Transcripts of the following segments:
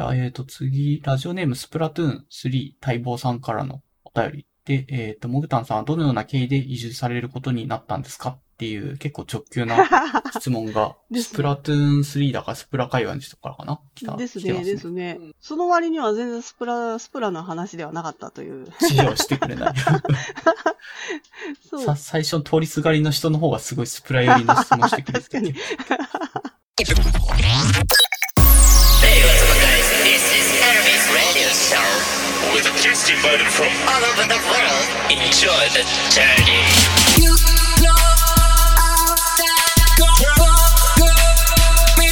じゃあ、えっ、と、次、ラジオネームスプラトゥーン3待望さんからのお便り。で、えっ、と、モグタンさんはどのような経緯で移住されることになったんですかっていう結構直球な 質問が、ですスプラトゥーン3だかスプラ会話の人からかな？来た。ですね、来てますですね。その割には全然スプラ、スプラの話ではなかったという。知恵をしてくれない。そうさ。最初通りすがりの人の方がすごいスプラ寄りの質問してくれて 確かに。Show with a guest invited from all over the world. Enjoy the journey. You know that go go go me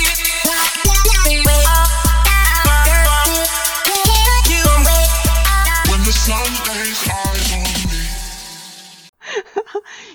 When the sun lays eyes on me.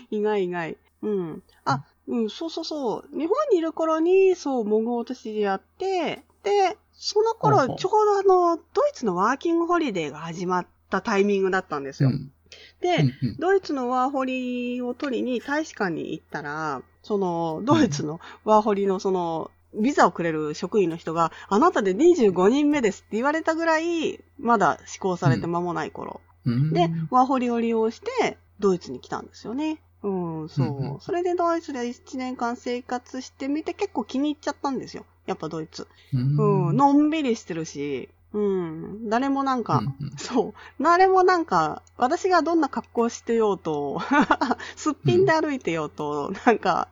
意外意外。うん。あ、うん、そうそうそう。日本にいる頃に、そう、モグオと知り合って、で、その頃、ちょうどあの、ドイツのワーキングホリデーが始まったタイミングだったんですよ。うん。で、うんうんドイツのワーホリを取りに大使館に行ったら、その、ドイツのワーホリのその、ビザをくれる職員の人が、あなたで25人目ですって言われたぐらい、まだ施行されて間もない頃。うんで、ワーホリを利用して、ドイツに来たんですよね。うん、そう。うんうんそれでドイツで1年間生活してみて結構気に入っちゃったんですよ。やっぱドイツ。うんうん、のんびりしてるし、うん、誰もなんか、うんうんそう。誰もなんか、私がどんな格好してようと、すっぴんで歩いてようと、なんか、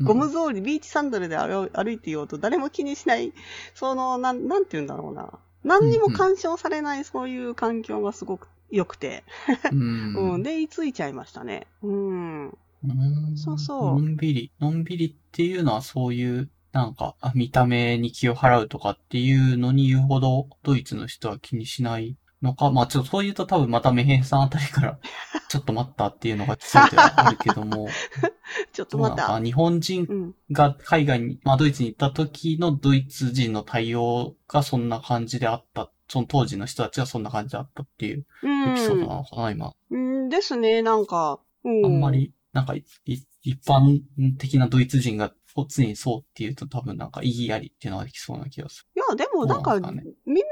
ゴム草履、ビーチサンダルで歩歩いてようと、誰も気にしない、その、なん、なんて言うんだろうな。何にも干渉されない、そういう環境がすごく良くて、うんうん、で、居ついちゃいましたね。うん。うんそうそうのんびり。のんびりっていうのはそういう、なんか、あ見た目に気を払うとかっていうのに言うほど、ドイツの人は気にしないのか。まあちょっとそう言うと多分またメヘンさんあたりから、ちょっと待ったっていうのが来そうではあるけども、ちょっとどうなまた。日本人うん。が海外に、まあドイツに行った時のドイツ人の対応がそんな感じであった。その当時の人たちはそんな感じだったっていうエピソードなのかな、今。うん、ですね、なんか。うん。あんま。り、なんか一般的なドイツ人が常にそうっていうと多分なんか意義ありっていうのができそうな気がすいや、でもなんか、そうなんですかみんな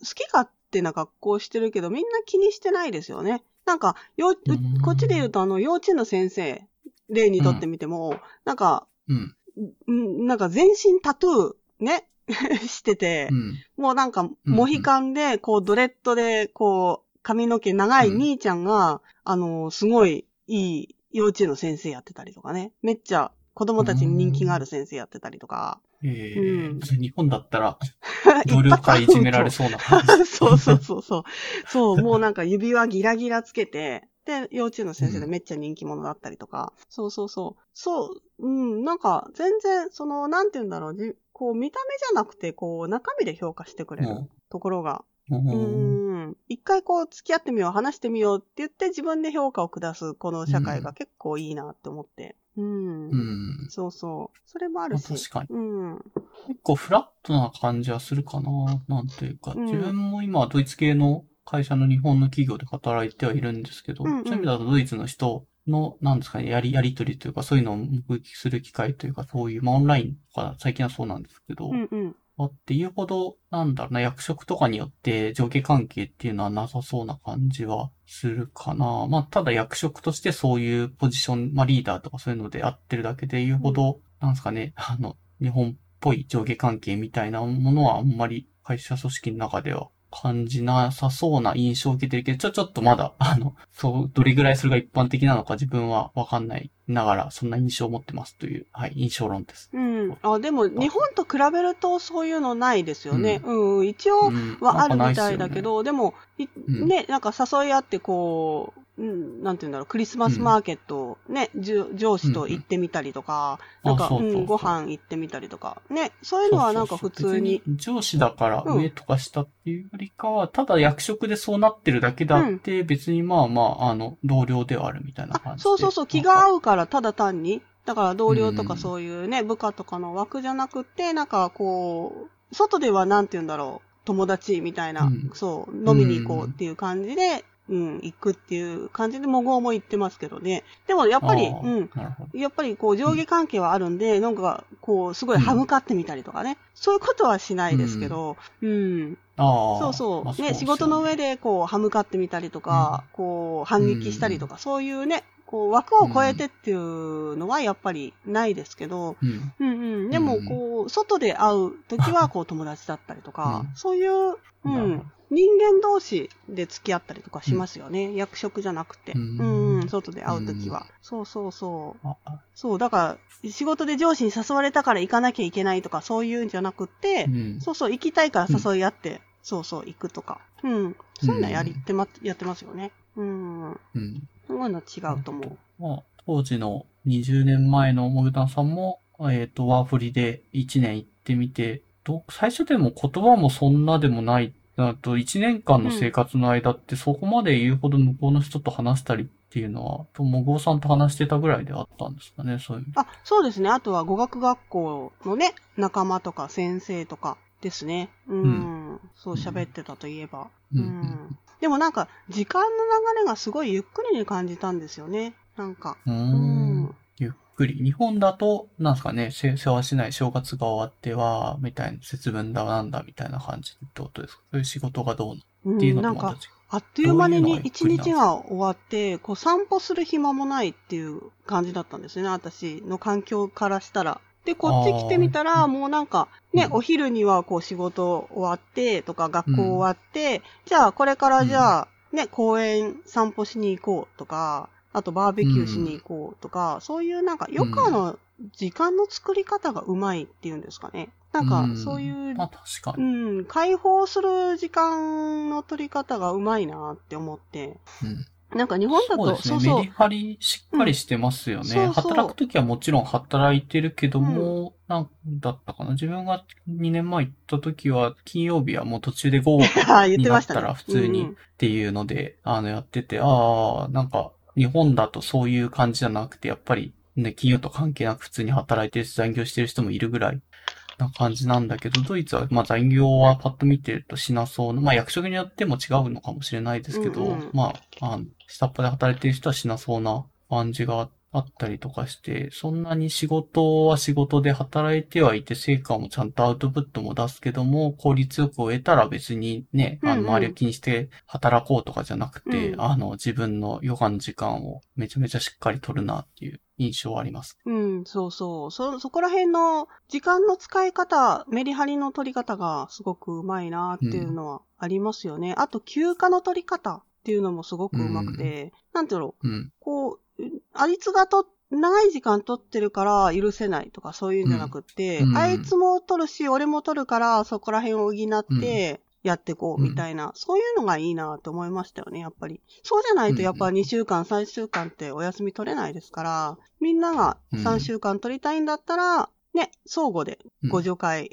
好き勝手な格好してるけど、みんな気にしてないですよね。なんか、よううんこっちで言うと、あの、幼稚園の先生、例にとってみても、なんか、る。うん。んなんか全身タトゥー、ね、しててう、ん。もうなんか、モヒカンで、こう、ドレッドで、こう、髪の毛長い兄ちゃんが、あの、すごいいい幼稚園の先生やってたりとかね。めっちゃ子供たちに人気がある先生やってたりとか。ええうん日本だったら、同僚からいじめられそうな感じ。そうそうそうそう。そう、もうなんか指輪ギラギラつけて、で、幼稚園の先生でめっちゃ人気者だったりとか。そうそうそう。そう、うん、なんか全然、その、なんて言うんだろう、じこう、見た目じゃなくて、こう、中身で評価してくれるうんところが。ううんん。一回こう、付き合ってみよう、話してみようって言って自分で評価を下す、この社会が結構いいなって思って。うん。うん。そうそう。それもあるし。まあ確かにうん。結構フラットな感じはするかな。なんていうか、うん自分も今ドイツ系の会社の日本の企業で働いてはいるんですけど、うんうんそういう意味だとドイツの人の、なんですかね、やり、やりとりというか、そういうのを目撃する機会というか、そういう、まあオンラインとか最近はそうなんですけど、うんうん。あっていうほど、なんだろうな、役職とかによって上下関係っていうのはなさそうな感じはするかな。まあ、ただ役職としてそういうポジション、まあリーダーとかそういうので合ってるだけで言うほど、なんですかね、あの、日本っぽい上下関係みたいなものはあんまり会社組織の中では感じなさそうな印象を受けてるけど、ちょ、ちょっとまだ、あの、そう、どれぐらいそれが一般的なのか自分はわかんないながら、そんな印象を持ってますという、はい、印象論です。うん。あ、でも、日本と比べるとそういうのないですよね。うん、一応うんはあるみたいだけ。なんかないっすよねど、でも、ね、なんか誘い合ってこう、うん、なんて言うんだろう、クリスマスマーケット、ね、上司と行ってみたりとか、なんか、うん、ご飯行ってみたりとか、ね、そういうのはなんか普通に。別上司だからうん。上とか下っていうよりかは、ただ役職でそうなってるだけであって、別にまあまあ、あの、同僚ではあるみたいな感あじで。そうそうそう、気が合うから、ただ単に。だから同僚とかうんそういうね、部下とかの枠じゃなくて、なんかこう、外ではなんて言うんだろう、友達みたいな、うん。そう、飲みに行こうっていう感じで、うん、行くっていう感じで、もごうも言ってますけどね。でも、やっぱり、うん。やっぱりこう上下関係はあるんで、なんかこうすごい歯向かってみたりとかね、そういうことはしないですけど、うん、ああ。そうそう、まあね、仕事の上でこう歯向かってみたりとか、こう反撃したりとか、そういうね、こう枠を超えてっていうのはやっぱりないですけど、うん。うんうん、でもこう、外で会う時はこう友達だったりとか、うん。そういう、うん、人間同士で付き合ったりとかしますよね。役職じゃなくて。ううんん、外で会う時は。うんそうそうそう。そう、だから、仕事で上司に誘われたから行かなきゃいけないとか、そういうんじゃなくって、うん。そうそう、行きたいから誘い合って、そうそう、行くとか。うん。そういうのやりってま、やってますよね。うん。うん。そういうの違うと思う。まあ、当時の20年前のモグタンさんも、えっ、と、ワーフリで1年行ってみて、ど最初でも言葉もそんなでもない。あと、1年間の生活の間ってそこまで言うほど向こうの人と話したりっていうのは、ともぐおさんと話してたぐらいであったんですかね、そういう。あ、そうですね。あとは語学学校のね、仲間とか先生とかですね。うん。うそう喋ってたといえば。ううんん。でもなんか、時間の流れがすごいゆっくりに感じたんですよね。なんか。うん。ゆっくり。日本だと、なんですかね、せ世話しない正月が終わっては、みたいな、節分だなんだみたいな感じってことですか？そういう仕事がどううっていうのん、なんかとまた違う。、あっという間に一日が終わって、こう散歩する暇もないっていう感じだったんですよね、私の環境からしたら。で、こっち来てみたあら、もうなんか、ね、うんお昼にはこう仕事終わって、とか学校終わって、じゃあこれからじゃあ、ね、公園散歩しに行こうとか、あとバーベキューしに行こうとか、そういうなんか余暇の時間の作り方がうまいっていうんですかね。なんか、そういうまあ確かうに。ん、解放する時間の取り方がうまいなって思って。うんなんか日本だと、そうですね。そうそうメリハリしっかりしてますよね。うんそうそう働くときはもちろん働いてるけども、なんだったかな。自分が2年前行ったときは、金曜日はもう途中で午後っ あ言ってましたね。になったら普通にうんていうので、あの、やってて、ああ、なんか、日本だとそういう感じじゃなくて、やっぱりね、金曜と関係なく普通に働いてるし残業してる人もいるぐらいな感じなんだけど、ドイツは、まあ残業はパッと見てるとしなそうな、まあ役職によっても違うのかもしれないですけど、うんうん。まあ、あの下っ端で働いてる人はしなそうな感じがあったりとかして、そんなに仕事は仕事で働いてはいて、成果もちゃんとアウトプットも出すけども、効率よく終えたら別にね、あうんうんの、周りを気にして働こうとかじゃなくて、うんあの、自分の余暇の時間をめちゃめちゃしっかり取るなっていう印象はあります。うん、そうそう。そ、そこら辺の時間の使い方、メリハリの取り方がすごくうまいなっていうのはありますよね。あと、休暇の取り方っていうのもすごくうまくて、なんていうの、うん。こう、あいつがと、長い時間取ってるから許せないとかそういうんじゃなくって、うんうんあいつも取るし、俺も取るからそこら辺を補ってやってこうみたいな、そういうのがいいなと思いましたよね、やっぱり。そうじゃないとやっぱ2週間、3週間ってお休み取れないですから、みんなが3週間取りたいんだったら、ね、相互でご助会、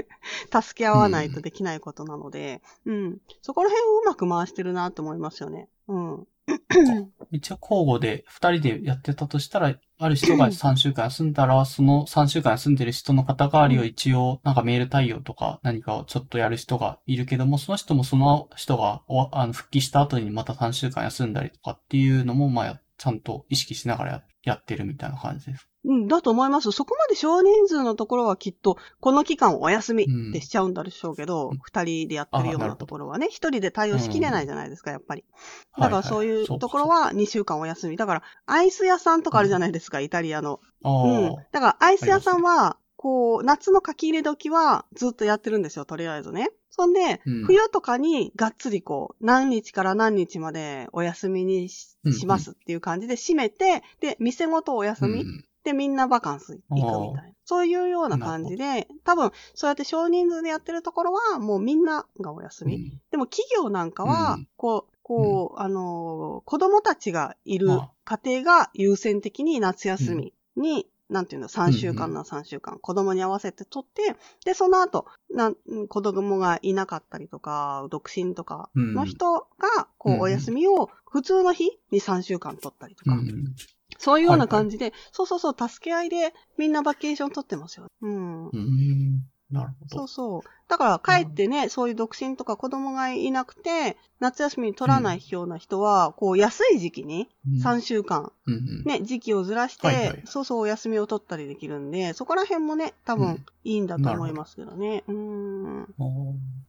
助け合わないとできないことなので、うん。そこら辺をうまく回してるなと思いますよね。うん。一応交互で二人でやってたとしたら、ある人が3週間休んだら、その3週間休んでる人の肩代わりを一応、なんかメール対応とか何かをちょっとやる人がいるけども、その人もその人がおあの復帰した後にまた3週間休んだりとかっていうのも、まあや、ちゃんと意識しながらややってるみたいな感じです。うん、だと思います。そこまで少人数のところはきっと、この期間お休みってしちゃうんだでしょうけどうん、二、人でやってるようあなところはね、一人で対応しきれないじゃないですか、やっぱり。はだからそういうところは2週間お休み。だから、アイス屋さんとかあるじゃないですか、イタリアの。あうんあ、。だから、アイス屋さんは、こう、夏の書き入れ時はずっとやってるんですよ、とりあえずね。そんで、うん冬とかにがっつりこう、何日から何日までお休みにしうんしますっていう感じで締めて、で、店ごとお休み、うんで、みんなバカンス行くみたいな。そういうような感じで、多分、そうやって少人数でやってるところは、もうみんながお休み。うん。でも企業なんかは、うん。こう、こう、あのー子供たちがいるま家庭が優先的に夏休みに、なんていうの、3週間な3週間、子供に合わせて取って、で、その後、なん、子供がいなかったりとか、独身とかの人が、こう、うんお休みを普通の日に3週間取ったりとか、うん。そういうような感じで、そうそうそう、助け合いでみんなバケーション取ってますよ。うん。うん。なるほど。そうそう。だから、かえってね、そういう独身とか子供がいなくて、夏休み取らないような人は、こう、安い時期に、うん3週間、うんうんね、時期をずらして、はいはいそうそうお休みを取ったりできるんで、そこら辺もね、多うん分、いいんだと思いますけどね。うーん。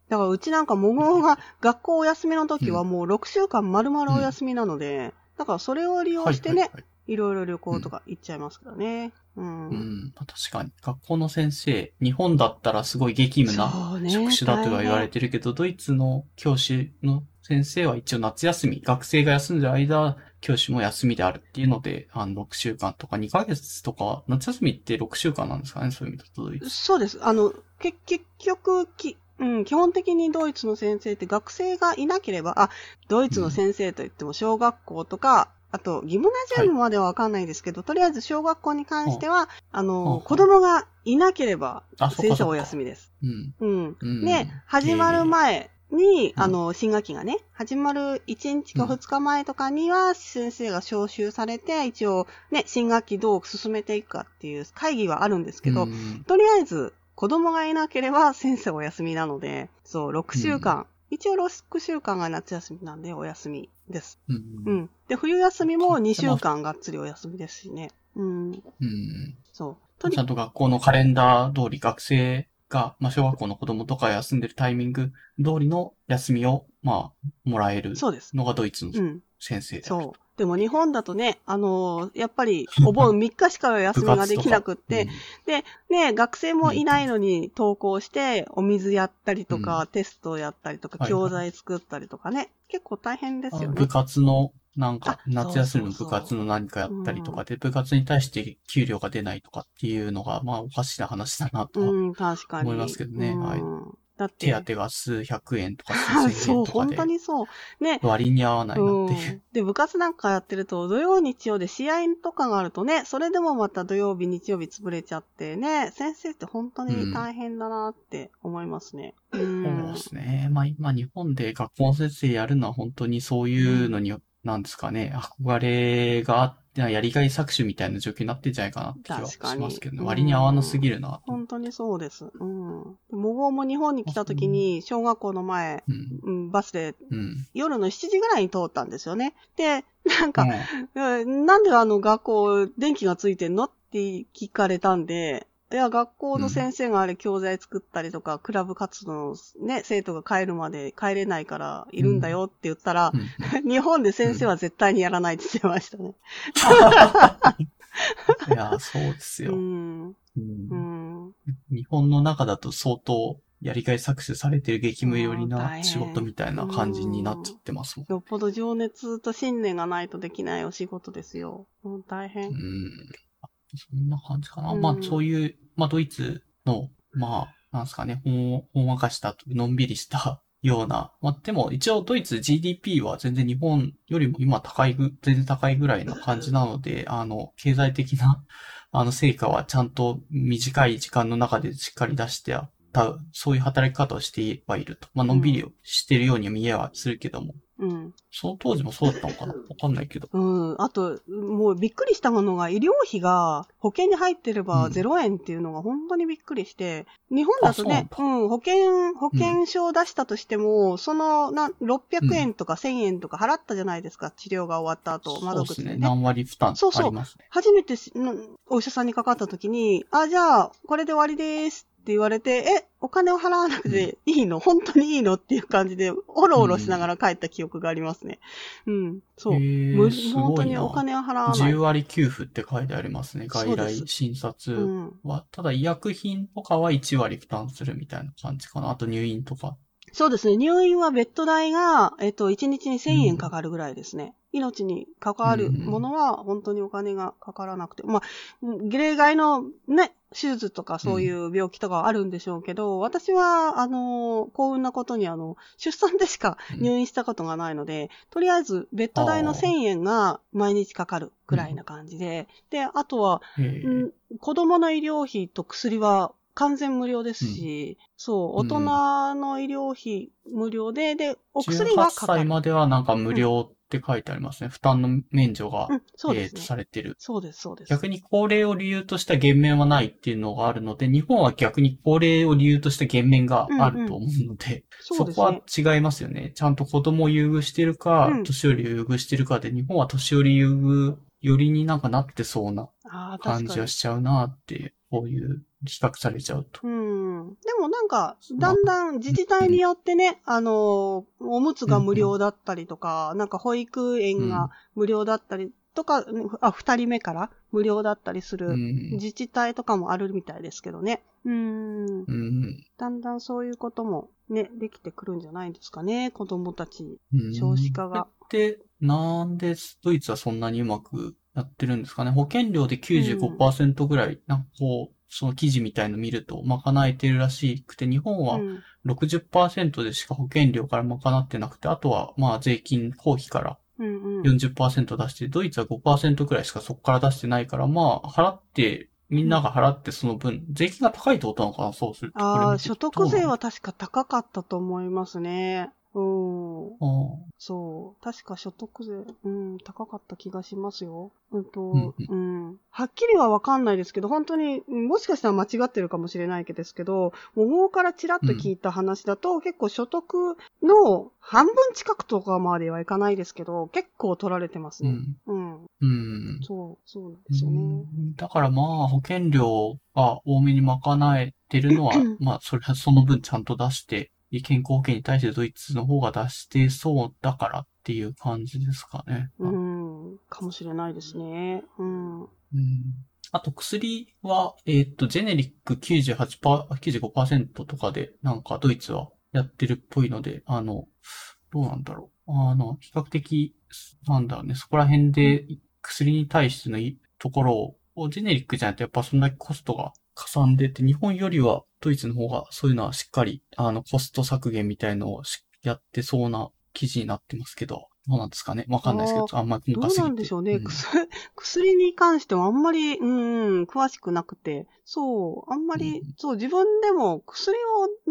だから、うちなんか、もごが学校お休みの時はもう6週間丸々お休みなので、だから、それを利用してね、はいはいはいいろいろ旅行とか行っちゃいますからね。うん。うん、確かに。学校の先生、日本だったらすごい激務な職種だとは言われてるけど、ドイツの教師の先生は一応夏休み、学生が休んでる間、教師も休みであるっていうので、あの、6週間とか2ヶ月とか、夏休みって6週間なんですかね、そういう意味だとドイツ。そうです。あの、け、結局、き、うん、基本的にドイツの先生って学生がいなければ、あ、ドイツの先生といっても小学校とか、あと、ギムナジウムまではわかんないですけど、とりあえず小学校に関しては、あの、うん。子供がいなければ、先生お休みです。うん。うん。うん。で、始まる前に、うん。あの、新学期がね、始まる1日か2日前とかには、先生が招集されて、一応、ね、新学期どう進めていくかっていう会議はあるんですけど、うん。とりあえず、子供がいなければ先生お休みなので、そう、6週間。一応6週間が夏休みなんでお休みです。うんうん。で、冬休みも2週間がっつりお休みですしね。うん。うん。そう。ちゃんと学校のカレンダー通り学生が、まあ、小学校の子供とか休んでるタイミング通りの休みを、まあ、もらえるそうです。のがドイツのうん。先生であるそう。でも日本だとね、あのーやっぱり お盆3日しか休みができなくって、で、ね、学生もいないのに登校して、お水やったりとか、うテストやったりとか、教材作ったりとかね、結構大変ですよね。あ部。活の、なんか、あ夏休みの部活の何かやったりとかで、部活に対して給料が出ないとかっていうのが、まあ、おかしな話だなとは。思いますけどね。うん。はいだって、手当が数百円とかあ数千 そう、本円とかで当にそう。ね。割に合わないなっていう。うんで、部活なんかやってると、土曜、日曜で試合とかがあるとね、それでもまた土曜日、日曜日潰れちゃってね、先生って本当に大変だなって思いますね。うん。そうですね。まあ今日本で学校の先生やるのは本当にそういうのに、なんですかね、憧れがあって、やりがい搾取みたいな状況になってんじゃないかなって気はしますけどね。うん割に合わなすぎるなと。本当にそうです。うん。もごも日本に来た時に、小学校の前、うん。うん、バスでうん。夜の7時ぐらいに通ったんですよね。で、なんか、うんうんなんであの学校電気がついてんの？って聞かれたんで、いや、学校の先生があれ教材作ったりとか、クラブ活動のね、生徒が帰るまで帰れないからいるんだよって言ったら、日本で先生は絶対にやらないって言ってましたね。いや、そうですよ。うん。うんうん。日本の中だと相当やりがい搾取されてる激務寄りな変仕事みたいな感じになっちゃってますもん。よっぽど情熱と信念がないとできないお仕事ですよ。もう大変。うん。そんな感じかな。うんまあそういう、まあドイツの、まあ、なんですかね、ほん、ほんわかした、のんびりしたような。まあでも一応ドイツ GDP は全然日本よりも今高いぐ、全然高いぐらいの感じなので、あの、経済的な、あの成果はちゃんと短い時間の中でしっかり出してあった、そういう働き方をしてはいると。まあのんびりしてるようには見えはするけども。うん。その当時もそうだったのかな？わかんないけど。うん。あと、もうびっくりしたものが、医療費が保険に入ってればうん0円っていうのが本当にびっくりして、日本だとね、ううん、保険、保険証を出したとしても、その、な、600円とか1000円とか払ったじゃないですか、治療が終わった後、そう窓口でね。ですね。何割負担そうそうありますね。初めてお医者さんにかかった時に、あ、じゃあ、これで終わりですって言われて、え、お金を払わなくていいの、本当にいいの？っていう感じで、おろおろしながら帰った記憶がありますね。うん、そう。へー無すごいな本当にお金を払わない10。割給付って書いてありますね。そう外来診う察ん、は。ただ医薬品とかは1割負担するみたいな感じかな。あと入院とか。そうですね。入院はベッド代が、えっと、1日に1000円かかるぐらいですね。命に関わるものは本当にお金がかからなくて。まあ、例外のね、手術とかそういう病気とかはあるんでしょうけど、私は、あの、幸運なことにあの、出産でしか入院したことがないので、とりあえずベッド代のあー1000円が毎日かかるくらいな感じで、で、あとは、うん子供の医療費と薬は完全無料ですし、そう、大人の医療費無料で、で、お薬は18歳かかる。まではなんか無料って書いてありますね。負担の免除が、うん、そうえー。されてる。そうです、そうです。逆に高齢を理由とした減免はないっていうのがあるので、日本は逆に高齢を理由とした減免があると思うので、そそうこですね。は違いますよね。ちゃんと子供を優遇してるか、うん年寄りを優遇してるかで、日本は年寄り優遇よりになんかなってそうな感じは。しちゃうなって、こういう比較されちゃうと。うん。でもなんか、だんだん自治体によってね、あの、おむつが無料だったりとか、なんか保育園が無料だったりとか、あ、二人目から無料だったりすうるん。自治体とかもあるみたいですけどね。うん。うん。だんだんそういうこともね、できてくるんじゃないですかね、子供たち。うん少子化が。で、なんでドイツはそんなにうまくやってるんですかね。保険料で95%ぐらい、なんかこう、その記事みたいの見ると賄えてるらしくて、日本はうん60%でしか保険料から賄ってなくて、あとはまあ税金、公費からうんうん。40%出して、ドイツは5%くらいしかそこから出してないから、まあ、払って、みんなが払ってその分、税金が高いってことなのかな、そうすると。ああ、所得税は確か高かったと思いますね。うん。あそう。確か所得税、うん、高かった気がしますよ。うんと、うんうん。はっきりはわかんないですけど、本当に、うんもしかしたら間違ってるかもしれないけどですけど、桃からちらっと聞いた話だと、結構所得の半分近くとかまではいかないですけど、結構取られてますね。うん。うん。うん。そう、そうなんですよね。うんだからまあ、保険料が多めに賄えてるのは、まあ、それはその分ちゃんと出して、健康保険に対してドイツの方が出してそうだからっていう感じですかね。うん。かもしれないですね。うん。うんあと薬は、えーっと、ジェネリック98%、95%とかで、なんかドイツはやってるっぽいので、あの、どうなんだろう。あの、比較的、なんだろうね、そこら辺で薬に対してのいところを、ジェネリックじゃないとやっぱそんだけコストがかさんでて、日本よりはドイツの方がそういうのはしっかり、あの、コスト削減みたいのをしやってそうな記事になってますけど、どうなんですかね？わかんないですけど、あんまりどう細かすぎてなんでしょうね？ん薬薬に関してはあんまり、うん、詳しくなくて。そう、あんまり、うんそう、自分でも薬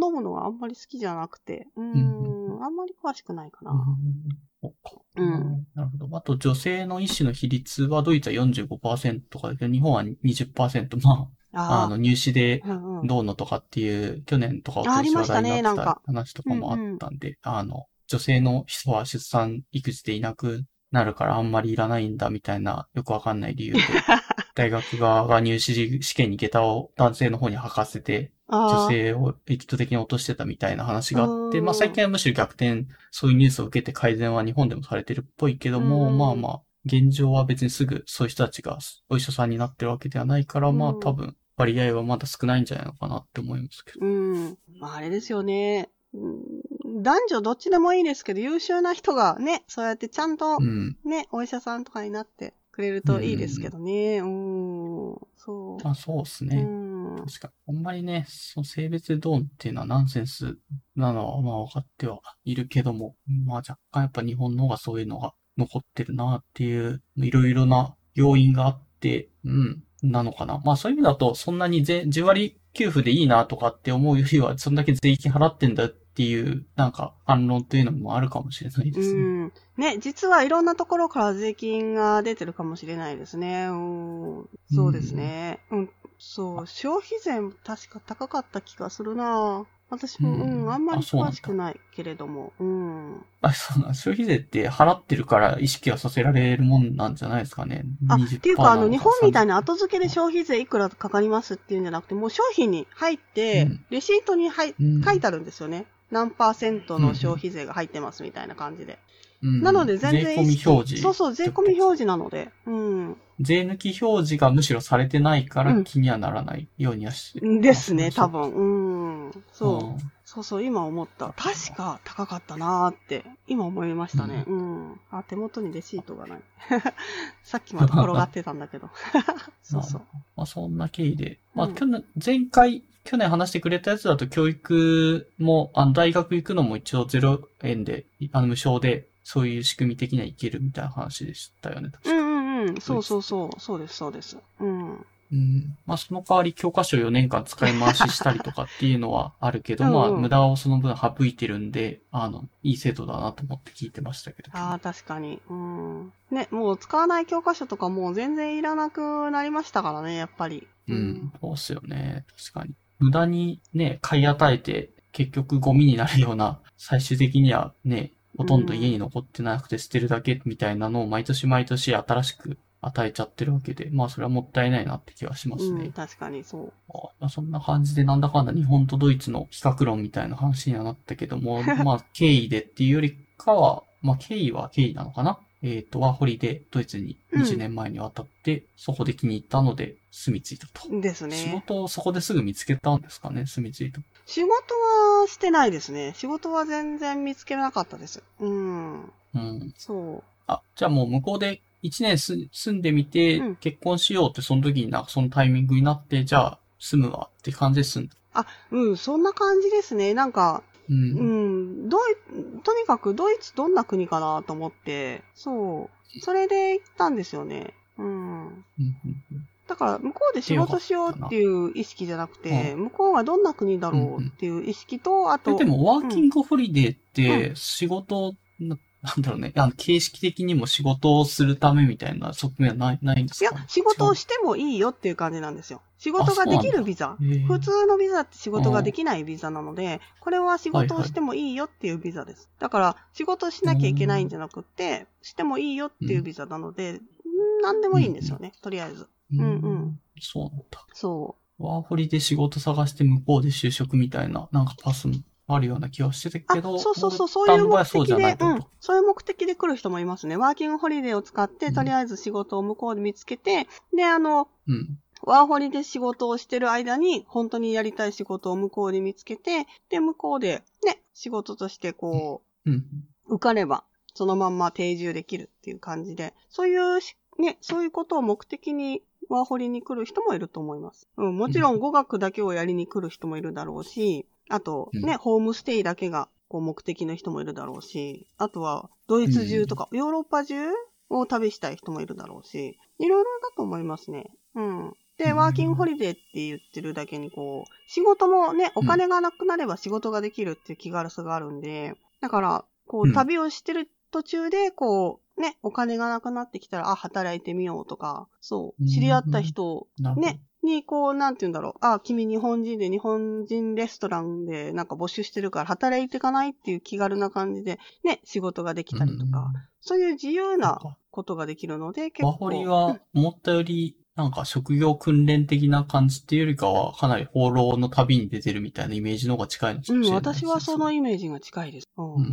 を飲むのがあんまり好きじゃなくて、うん、うあんまり詳しくないかな。うんうんなるほど。あと、女性の医師の比率は、ドイツは45%とか日本は20%。まあ、ああの、入試でどうのとかっていう、去年とかあありましたね話題になった話とかもあったんで、あの、女性の人は出産、育児でいなくなるからあんまりいらないんだみたいな、よくわかんない理由で、大学側が入試試験に下駄を男性の方に履かせて、女性を意図的に落としてたみたいな話があって、うん。まあ最近はむしろ逆転、そういうニュースを受けて改善は日本でもされてるっぽいけども、うん。まあまあ、現状は別にすぐそういう人たちがお医者さんになってるわけではないから、まあうん多分割合はまだ少ないんじゃないのかなって思いますけど。うん。まあ、あれですよね。うん男女どっちでもいいですけど、優秀な人がね、そうやってちゃんとうん。ね、お医者さんとかになってくれるといいですけどね。うん。そう。まあそうですうね。ん。確かに。あんまりね、その性別でどうっていうのはナンセンスなのはまあ分かってはいるけども、まあ若干やっぱ日本の方がそういうのが残ってるなっていう、いろいろな要因があって、うん、なのかな。まあそういう意味だと、そんなに税10割給付でいいなとかって思うよりは、そんだけ税金払ってんだっていう、なんか反論というのもあるかもしれないですね。うん。ね、実はいろんなところから税金が出てるかもしれないですね。うん。そうですね。うん。そう。消費税も確か高かった気がするな私も、ううんん、あんまり詳しくないけれども。うん。あ、そうなん消費税って払ってるから意識はさせられるもんなんじゃないですかね。あ、20%っていうか、あの、日本みたいなな後付けで消費税いくらかかりますっていうんじゃなくて、もう商品に入って、うんレシートに入うん書いてあるんですよね。何パーセントの消費税が入ってますみたいな感じで。うんなので全然税込み表示。そうそう、税込み表示なので。うん。税抜き表示がむしろされてないからうん気にはならないようにはしてですね、多分。うん。そう。そうそう、今思った。確か高かったなーって、今思いましたね。うん。あ、手元にレシートがない。さっきまで転がってたんだけど。そうそう。まあそんな経緯で。まあうん去年、前回、去年話してくれたやつだと教育も、あの大学行くのも一応0円で、あの無償で、そういう仕組み的には行けるみたいな話でしたよね、確かうんうんうん。そうそうそう。そうです、そうです。うん。うん。まあ、その代わり教科書4年間使い回ししたりとかっていうのはあるけど、うんうんまあ、無駄をその分省いてるんで、あの、いい制度だなと思って聞いてましたけど。ああ、確かに。うん。ね、もう使わない教科書とかもう全然いらなくなりましたからね、やっぱり。うん、そうっすよね。確かに。無駄にね、買い与えて、結局ゴミになるような、最終的にはね、ほとんど家に残ってなくて捨てるだけみたいなのを毎年毎年新しく与えちゃってるわけで、まあそれはもったいないなって気がしますうん、ね。確かにそう。まあ、そんな感じでなんだかんだ日本とドイツの比較論みたいな話にはなったけども、まあ経緯でっていうよりかは、まあ経緯は経緯なのかな？えっ、と、ワーホリでドイツに20年前に渡って、そこで気に入ったので住み着いたと。ですね。仕事をそこですぐ見つけたんですかね、住み着いた。仕事はしてないですね。仕事は全然見つけなかったです。うん。うん。そう。あ、じゃあもう向こうで1年す住んでみて、うん結婚しようってその時になそのタイミングになって、じゃあ住むわって感じで住んだ。あ、うん、そんな感じですね。なんか、う。うんん、ドイ、とにかくドイツどんな国かなと思って、そう。それで行ったんですよね。うん。うんうんだから、向こうで仕事しようっていう意識じゃなくて、向こうがどんな国だろうっていう意識と、あと、えでも、ワーキングホリデーって、仕事、ななんだろうね、あの、形式的にも仕事をするためみたいな側面はない、ないんですか？いや、仕事をしてもいいよっていう感じなんですよ。仕事ができるビザ。普通のビザって仕事ができないビザなので、これは仕事をしてもいいよっていうビザです。だから、仕事しなきゃいけないんじゃなくって、してもいいよっていうビザなので、ん。何でもいいんですよね、とりあえず。うんうんそうなんだ。そワーホリで仕事探して向こうで就職みたいな、なんかパスもあるような気はしてたけど、、そうそうそう、そうタいう目的で、うん。そういう目的で来る人もいますね。ワーキングホリデーを使って、うんとりあえず仕事を向こうで見つけて、で、あの、うん。ワーホリで仕事をしてる間に、本当にやりたい仕事を向こうで見つけて、で、向こうで、ね、仕事としてこうん。う、受かれば、そのまんま定住できるっていう感じで、そういうし、ね、そういうことを目的にワーホリに来る人もいると思います。うん、もちろん語学だけをやりに来る人もいるだろうし、あと、ね、うんホームステイだけがこう目的の人もいるだろうし、あとはドイツ中とか、ヨーロッパ中を旅したい人もいるだろうし、いろいろだと思いますね。うん。で、うんワーキングホリデーって言ってるだけに、こう、仕事もね、お金がなくなれば仕事ができるっていう気軽さがあるんで、だから、こう、うん旅をしてる途中で、こう、ね、お金がなくなってきたら、あ、働いてみようとか、そうう、ん知り合った人。ね、に、こう、なんて言うんだろう。あ、君日本人で日本人レストランでなんか募集してるから働いていかないっていう気軽な感じで、ね、仕事ができたりとか、そういう自由なことができるので、結構。ワホリは思ったより、なんか職業訓練的な感じっていうよりかは、かなり放浪の旅に出てるみたいなイメージの方が近いのかうん、もしれないですね。私はそのイメージが近いです。うん。うん。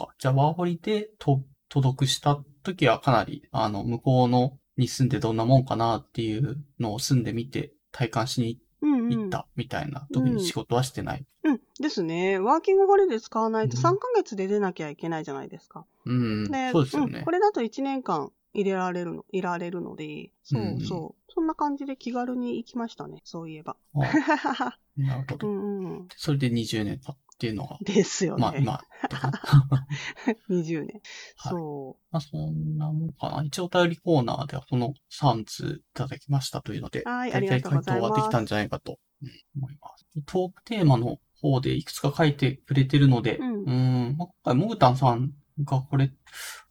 あじゃあ、ワーホリでと、渡読した時はかなり、あの、向こうのに住んでどんなもんかなっていうのを住んでみて体感しにうん、うん。行ったみたいな、特に仕事はしてない。うん。ですね。ワーキングホリデー使わないとうん3ヶ月で出なきゃいけないじゃないですか。うん。で、そうですよねんこ。れだと1年間入れられるの、いられるので、そううんそう。そんな感じで気軽に行きましたね。そういえば。あ なるほうど。んうん。それで20年経っていうのが、ですよね。まあ今、とか20年。はい。そまあそんなもんかな。一応お便りコーナーではこの3通いただきましたというので、大体回答はできたんじゃないかと。うん。思います。トークテーマの方でいくつか書いてくれてるので、うん。ん。まあ今回、モグタンさんがこれ、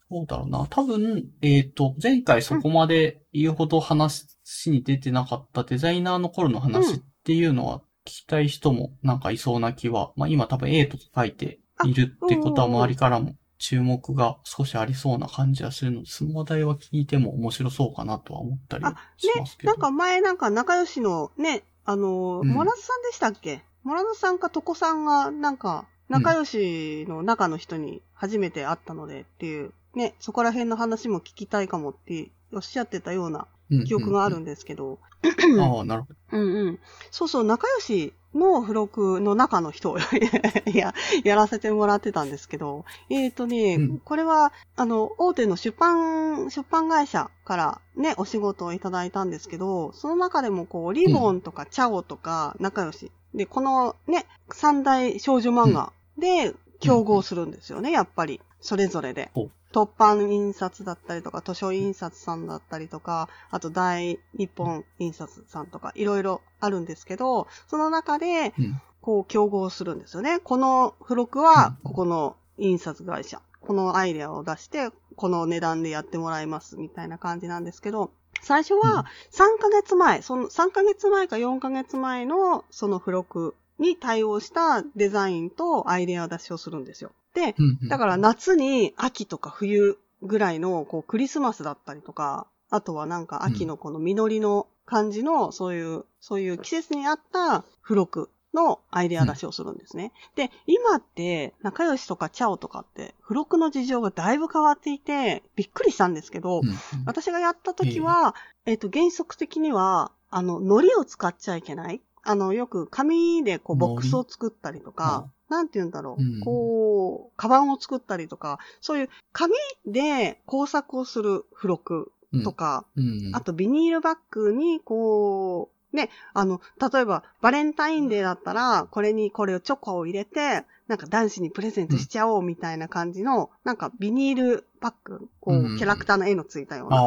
そうだろうな。多分、えっ、と、前回そこまで言うほど話に出てなかったデザイナーの頃の話っていうのは聞きたい人もなんかいそうな気は、まあ今多分 A とか書いているってことは周りからも注目が少しありそうな感じはするので、その話題は聞いても面白そうかなとは思ったりはしますけど。なんか前なんか仲良しのね、あの、うん。モラズさんでしたっけ？モラズさんかトコさんがなんか仲良しの中の人に初めて会ったのでっていう、ね、そこら辺の話も聞きたいかもっておっしゃってたような記憶があるんですけど、うんうんああ、なるほど。うんうん。そうそう、仲良しの付録の中の人を や、やらせてもらってたんですけど、えっ、とね、うんこれは、あの、大手の出版、出版会社からね、お仕事をいただいたんですけど、その中でもこう、リボンとかチャオとか仲良し。で、このね、三大少女漫画で競合するんですよね、やっぱり。それぞれで。突版印刷だったりとか、図書印刷さんだったりとか、あと大日本印刷さんとか、いろいろあるんですけど、その中で、うん。こう競合するんですよね。この付録はうん、ここの印刷会社、このアイデアを出して、この値段でやってもらいます、みたいな感じなんですけど、最初うんは3ヶ月前、その3ヶ月前か4ヶ月前のその付録に対応したデザインとアイデア出しをするんですよ。で、うんうん。だから夏に秋とか冬ぐらいのこうクリスマスだったりとか、あとはなんか秋のこの実りの感じのそういう、そういう季節に合った付録のアイデア出しをするんですね。で、今って仲良しとかチャオとかって付録の事情がだいぶ変わっていてびっくりしたんですけど、うんうん私がやった時は、えっ、と、原則的には、あの、糊を使っちゃいけない。あの、よく紙でこう、ボックスを作ったりとか、なんて言うんだろう、うんこう、カバンを作ったりとか、そういう紙で工作をする付録とか、うん。あとビニールバッグにこう、ね、あの、例えばバレンタインデーだったら、これにこれをチョコを入れて、なんか男子にプレゼントしちゃおうみたいな感じの、なんかビニールバッグ、こう、うんキャラクターの絵のついたような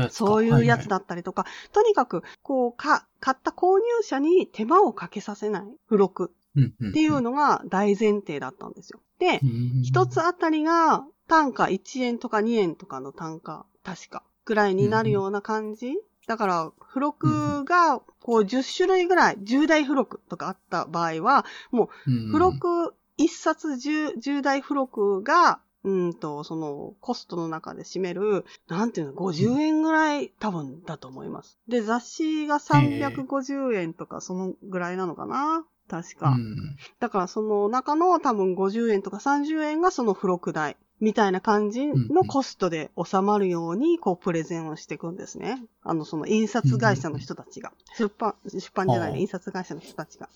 ういうやつか。そういうやつだ。だったりとか、とにかく、こう、か、買った購入者に手間をかけさせない付録うんうん。っていうのが大前提だったんですよ。でう、ん、一つあたりが単価1円とか2円とかの単価、確か、ぐらいになるような感じ。だから、付録が、こう、10種類ぐらい、10台付録とかあった場合は、うん、付録、1冊 10, 10台付録が、うんと、その、コストの中で占める、なんていうの、50円ぐらい多分だと思います。で、雑誌が350円とか、そのぐらいなのかな確か。うん。だからその中の多分50円とか30円がその付録代。みたいな感じのコストで収まるように、こう、プレゼンをしていくんですね。あの、その印刷会社の人たちが。出版、出版じゃない、印刷会社の人たちが。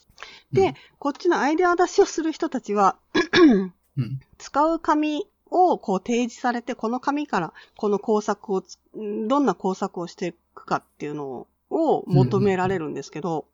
で、こっちのアイデア出しをする人たちは、うん。使う紙をこう提示されて、この紙からこの工作をどんな工作をしていくかっていうのを求められるんですけど、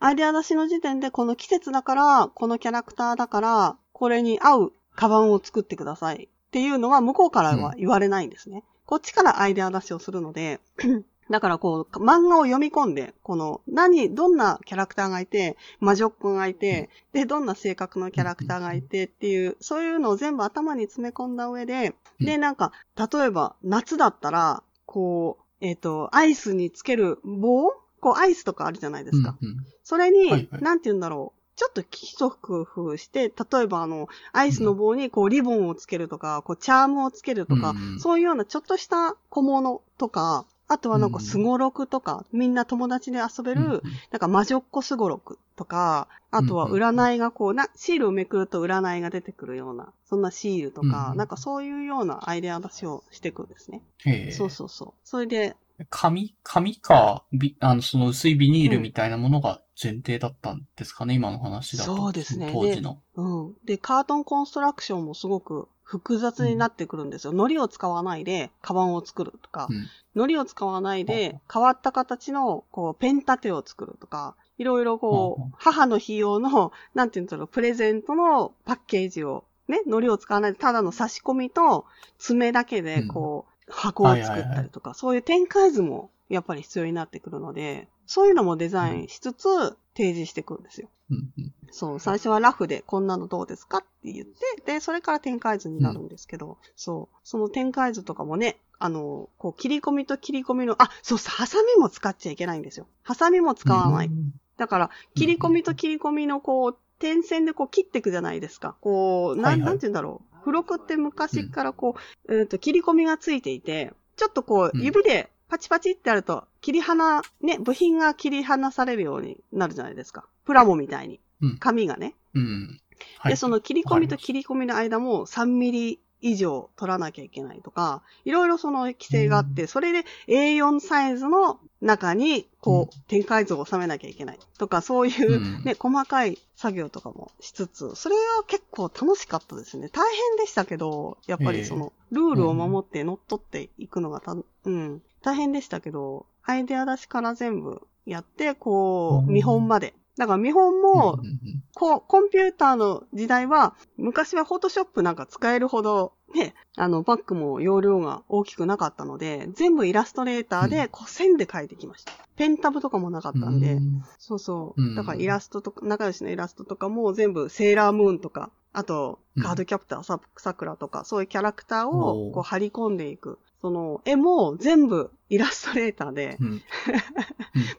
アイデア出しの時点でこの季節だから、このキャラクターだから、これに合うカバンを作ってくださいっていうのは向こうからは言われないんですね。こっちからアイデア出しをするので、だからこう、漫画を読み込んで、この、何、どんなキャラクターがいて、魔女っ子がいて、で、どんな性格のキャラクターがいてっていう、そういうのを全部頭に詰め込んだ上で、で、なんか、例えば、夏だったら、こう、えっ、と、アイスにつける棒？こう、アイスとかあるじゃないですか。うんうん。それに、はいはい。なんて言うんだろう。ちょっと一工夫して、例えばあの、アイスの棒にこうリボンをつけるとか、こうチャームをつけるとか、うんうん。そういうようなちょっとした小物とか、あとはなんかすごろくとか、みんな友達で遊べる、うんうんなんか魔女っ子すごろくとか、あとは占いがこうな、シールをめくると占いが出てくるような、そんなシールとか、うんなんかそういうようなアイデア出しをしていくんですね。へえそうそうそう。それで、紙、紙か、び、あの、その薄いビニールみたいなものが前提だったんですかね、今の話だと。そうですね当時の。うん。で、カートンコンストラクションもすごく複雑になってくるんですよ。糊を使わないで、カバンを作るとか、うん。糊を使わないで、変わった形の、こう、ペン立てを作るとか、いろいろこう母の日用の、なんていうんだろう、プレゼントのパッケージを、ね、糊を使わないで、ただの差し込みと爪だけで、こう、箱を作ったりとか、そういう展開図も、やっぱり必要になってくるので、そういうのもデザインしつつ、提示していくんですよ。うんうんそう、最初はラフでこんなのどうですかって言って、で、それから展開図になるんですけど、そう、その展開図とかもね、あの、こう、切り込みと切り込みの、あ、そうそう、ハサミも使っちゃいけないんですよ。ハサミも使わない。うんだから、切り込みと切り込みのこう、点線でこう切っていくじゃないですか。こう、なん、はいはいなんて言うんだろう。付録って昔からこう、えっ、と、切り込みがついていて、ちょっとこう、うん指でパチパチってやると、切り離、ね、部品が切り離されるようになるじゃないですか。プラモみたいに。うん紙がね。うん。はい。で、その切り込みと切り込みの間も3ミリ以上取らなきゃいけないとか、いろいろその規制があって、それで A4 サイズの中に、こう、展開図を収めなきゃいけないとか、そういううんね、細かい作業とかもしつつ、それは結構楽しかったですね。大変でしたけど、やっぱりその、ルールを守って乗っ取っていくのがた、うん、大変でしたけど、アイデア出しから全部やって、こう、うん見本まで。だから見本もこう、コンピューターの時代は、昔はフォトショップなんか使えるほどね、あの、バッグも容量が大きくなかったので、全部イラストレーターで、こう線で描いてきました。ペンタブとかもなかったんで、うんそうそうう。んだからイラストとか、仲良しのイラストとかも全部セーラームーンとか、あと、うんカードキャプター、ささくらとか、そういうキャラクターをこう張り込んでいく。その、絵も全部イラストレーターで、うん。うん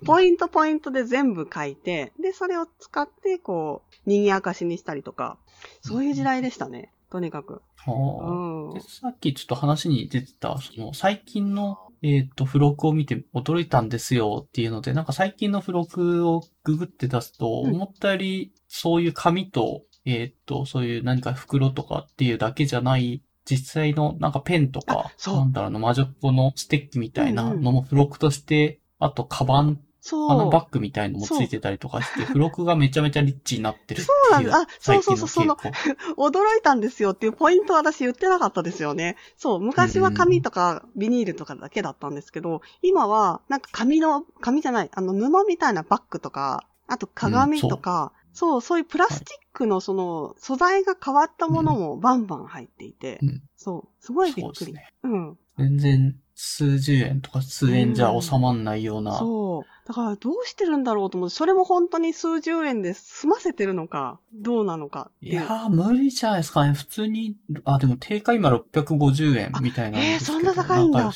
ポイントポイントで全部書いて、で、それを使って、こう、人間明かしにしたりとか、そういう時代でしたね。とにかく。はあうんで。さっきちょっと話に出てた、その最近の、えっ、と、付録を見て驚いたんですよっていうので、なんか最近の付録をググって出すと、うん思ったよりそういう紙と、えっ、と、そういう何か袋とかっていうだけじゃない、実際のなんかペンとかあ、そうなんだろうな、魔女っ子のステッキみたいなのも付録として、あと、カバン、そう。あのバッグみたいのもついてたりとかして、付録がめちゃめちゃリッチになってるっていう。そうなんですあそうそうそう傾向驚いたんですよっていうポイント私言ってなかったですよね。そう、昔は紙とかビニールとかだけだったんですけど、今はなんか紙の、紙じゃない、あの布みたいなバッグとか、あと鏡とか、そうそういうプラスチックのその素材が変わったものもバンバン入っていて、うんそう、すごいびっくり。そうね。うん。全然数十円とか数円じゃ収まんないような。そう。だからどうしてるんだろうと思って、それも本当に数十円で済ませてるのか、どうなのかいう。いやー、無理じゃないですかね。普通に、あ、でも定価今650円みたいなえーそんな高いんだ。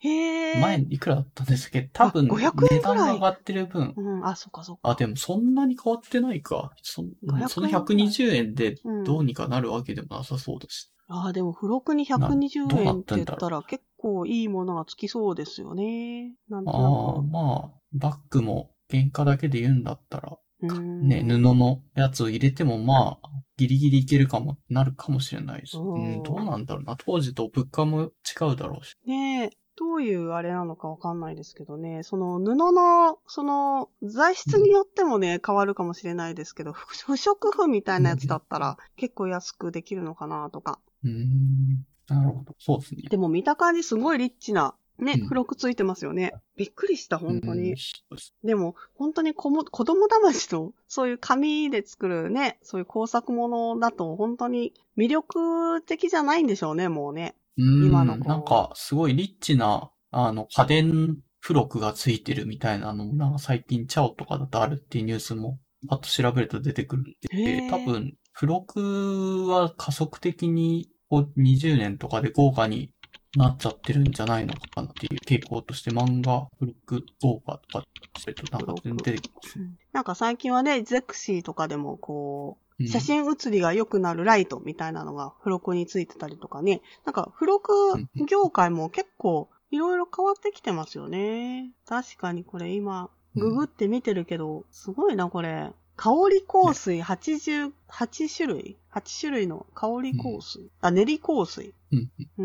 へー。前いくらだったんですけ？ど、多分、あ500円くらい値段が上がってる分。うん、あ、そっかそっか。あ、でもそんなに変わってないか。そ500その120円でうんどうにかなるわけでもなさそうだし。ああ、でも付録にな120どうな円って言ったら結構いいものがつきそうですよね。なんとなくああ、まあ、バッグも原価だけで言うんだったら、ね、布のやつを入れてもまあ、ギリギリいけるかも、なるかもしれないです。ううんん、どうなんだろうな。当時と物価も違うだろうし。ねえ、どういうあれなのかわかんないですけどね、その布の、その材質によってもね、変わるかもしれないですけど、不不織布みたいなやつだったら結構安くできるのかなとか。うーん。なるほど。そうですね。でも見た感じすごいリッチな、ね、うん付録ついてますよね。びっくりした、本当にうん。そうですでも、本当に子も子供騙しの、そういう紙で作るね、そういう工作物だと、本当に魅力的じゃないんでしょうね、もうね。うーん今の子なんか、すごいリッチな、あの、家電付録がついてるみたいなのも、なんか最近チャオとかだとあるっていうニュースも、あと調べると出てくるんで、へー多分、付録は加速的に、こう、20年とかで豪華になっちゃってるんじゃないのかなっていう傾向として、漫画、付録、豪華とかすると、なんか全然出てきます。なんか最近はね、ゼクシーとかでもこう、うん写真写りが良くなるライトみたいなのが付録についてたりとかね。なんか付録業界も結構いろいろ変わってきてますよね。確かにこれ今、ググって見てるけど、すごいなこれ。香り香水88種類 ?8 種類の香り香水？あ、練り香水？うんうー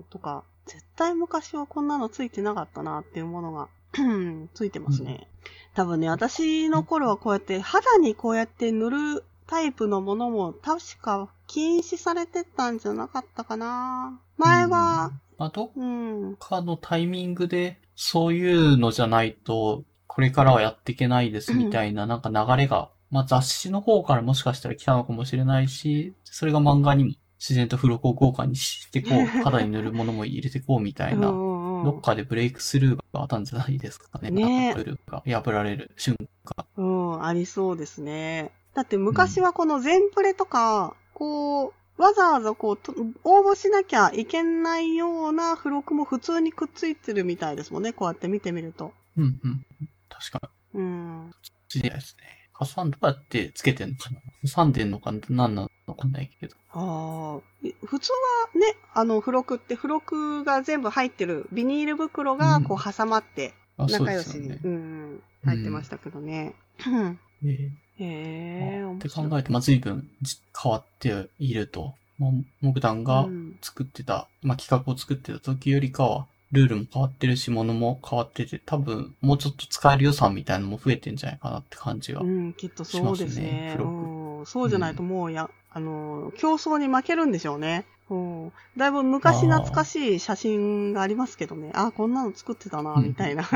ん、とか、絶対昔はこんなのついてなかったなっていうものが、ついてますね。多分ね、私の頃はこうやって肌にこうやって塗るタイプのものも確か禁止されてたんじゃなかったかな。前は、まあ、どっうん、かのタイミングで、そういうのじゃないと、これからはやっていけないですみたいな、なんか流れが、まあ雑誌の方からもしかしたら来たのかもしれないし、それが漫画にも自然と付録を豪華にしてこう、肌に塗るものも入れてこうみたいな、うんどっかでブレイクスルーがあったんじゃないですかね。ねルールが破られる瞬間。うん、ありそうですね。だって昔はこの全プレとか、こう、わざわざこうと、応募しなきゃいけないような付録も普通にくっついてるみたいですもんね。こうやって見てみると。うんうん。確かに。うん。知りないですね。挟んどうやってつけてんのかな？挟んでんのか何なのかわかんないけど。ああ。普通はね、あの、付録って、付録が全部入ってるビニール袋がこう挟まって、仲良しに、ですよねう。ん、入ってましたけどね。うんえへえ、え 面白い。って考えて、まあ、随分じ変わっていると。まあ、モグダンがうん作ってた、まあ、企画を作ってた時よりかは、ルールも変わってるし、物も変わってて、多分、もうちょっと使える予算みたいなのも増えてんじゃないかなって感じが。うん、きっとそうですねうん、そうじゃないともうや、あの、競争に負けるんでしょうね。うん、だいぶ昔懐かしい写真がありますけどね。あこんなの作ってたな、うんみたいな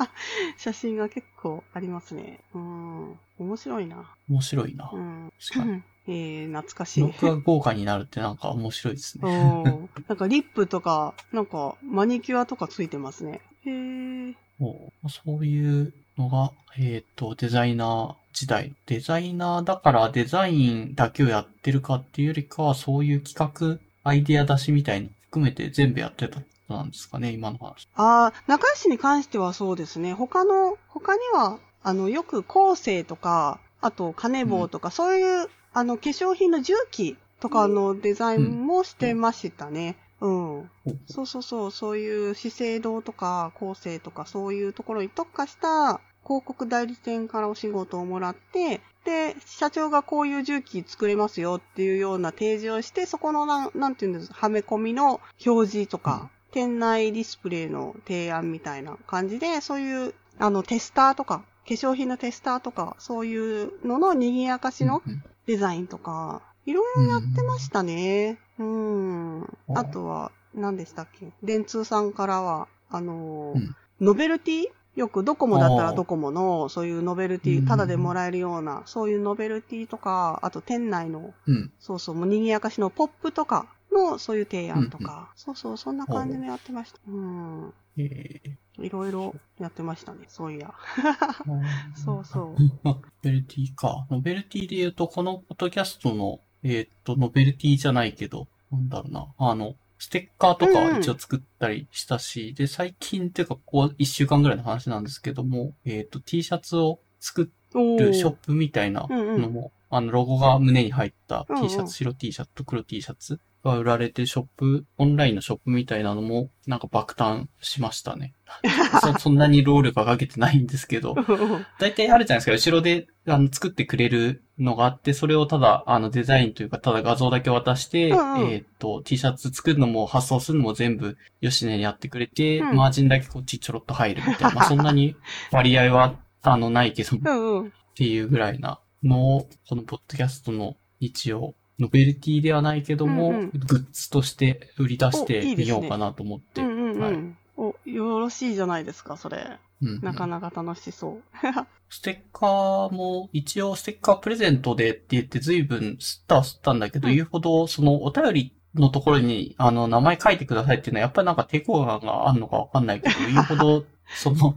写真が結構ありますね。うん、面白いな。面白いな。うん、確かに。えー、懐かしい。録が豪華になるってなんか面白いですうね。ん。なんかリップとか、なんかマニキュアとかついてますね。へー。そうそういうのが、えっ、と、デザイナー時代。デザイナーだからデザインだけをやってるかっていうよりかは、そういう企画、アイデア出しみたいに含めて全部やってたことなんですかね、今の話。ああ、仲良しに関してはそうですね。他の、他には、あの、よく構成とか、あと、金棒とか、そういう、あの、化粧品の重機とかのデザインもしてましたね。うん。そうそうそう、そういう資生堂とか構成とかそういうところに特化した広告代理店からお仕事をもらって、で、社長がこういう重機作れますよっていうような提示をして、そこのなん、なんていうんですはめ込みの表示とか、店内ディスプレイの提案みたいな感じで、そういう、あの、テスターとか、化粧品のテスターとか、そういうのの賑やかしのうんデザインとか、いろいろやってましたね。うん。あとは、何でしたっけ？電通さんからは、あのーうんノベルティ？よくドコモだったらドコモの、そういうノベルティ、うんタダでもらえるような、そういうノベルティとか、あと店内の、うん。そうそう、もう賑やかしのポップとかの、そういう提案とか、そうそう、そんな感じでやってました。うん。えいろいろやってましたね、そういや。ーそうそう。ノベルティか。ノベルティで言うと、このポッドキャストの、えーっと、ノベルティじゃないけど、なんだろうな。あの、ステッカーとかは一応作ったりしたし、で、最近っていうか、ここ一週間ぐらいの話なんですけども、えーっと、T シャツを作れるショップみたいなうんうんのも、あの、ロゴが胸に入ったうんうん T シャツ、白 T シャツと黒 T シャツが売られてるショップ、オンラインのショップみたいなのも、なんか爆誕しましたね。そそんなに労力はかけてないんですけど、大体あるじゃないですか。後ろであの作ってくれるのがあって、それをただあのデザインというか、ただ画像だけ渡して、うんうんえっ、と、T シャツ作るのも発送するのも全部吉根にやってくれて、うんマージンだけこっちちょろっと入るみたいな。まあそんなに 割合はあのないけど、っうんうん。ていうぐらいなのを、このポッドキャストの一応、ノベルティではないけども、うんうんグッズとして売り出してみようかなと思って。うんうんうん。はいお、よろしいじゃないですか、それ。うんなかなか楽しそう。ステッカーも、一応ステッカープレゼントでって言って随分吸ったは吸ったんだけど、うん言うほど、そのお便りのところに、あの、名前書いてくださいっていうのは、やっぱりなんか抵抗感があるのかわかんないけど、言うほど、その、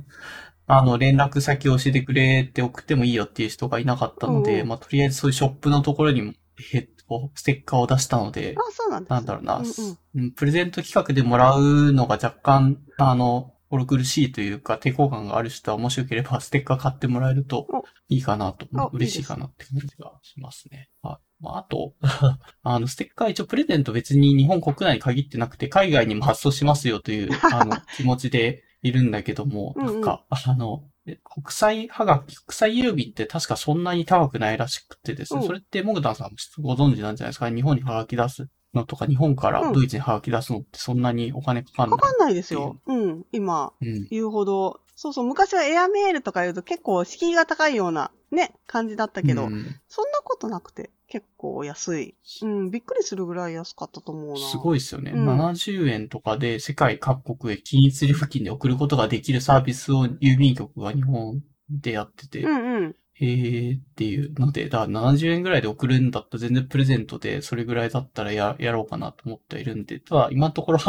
あの、連絡先を教えてくれって送ってもいいよっていう人がいなかったので、うんうんまあ、とりあえずそういうショップのところにも、えステッカーを出したのであ、、そうなんですなんだろうな、うんうん。うんプレゼント企画でもらうのが若干、あの、心苦しいというか、抵抗感がある人は、もしよければ ステッカー買ってもらえるとお。いいかなとあ、嬉しいかなって感じがしますね。はい。まあ、あと、あの、ステッカー一応プレゼント別に日本国内に限ってなくて、海外にも発送しますよという、あの、気持ちでいるんだけども、なんか、あの、え国際はがき、国際郵便って確かそんなに高くないらしくてですね、うんそれってモグダンさんもご存知なんじゃないですか？日本にはがき出すのとか、日本からドイツにはがき出すのってそんなにお金かかんない。かかんないですよ。うん。今、うん。言うほど。そうそう、昔はエアメールとか言うと結構敷居が高いような、ね、感じだったけど、うんそんなことなくて、結構安い。うん、びっくりするぐらい安かったと思うな。すごいですよね。うん70円とかで世界各国へ均一付近で送ることができるサービスを郵便局が日本でやってて、うんうん。へーっていうので、だから70円ぐらいで送るんだったら全然プレゼントでそれぐらいだったらややろうかなと思っているんで、ただ今のところ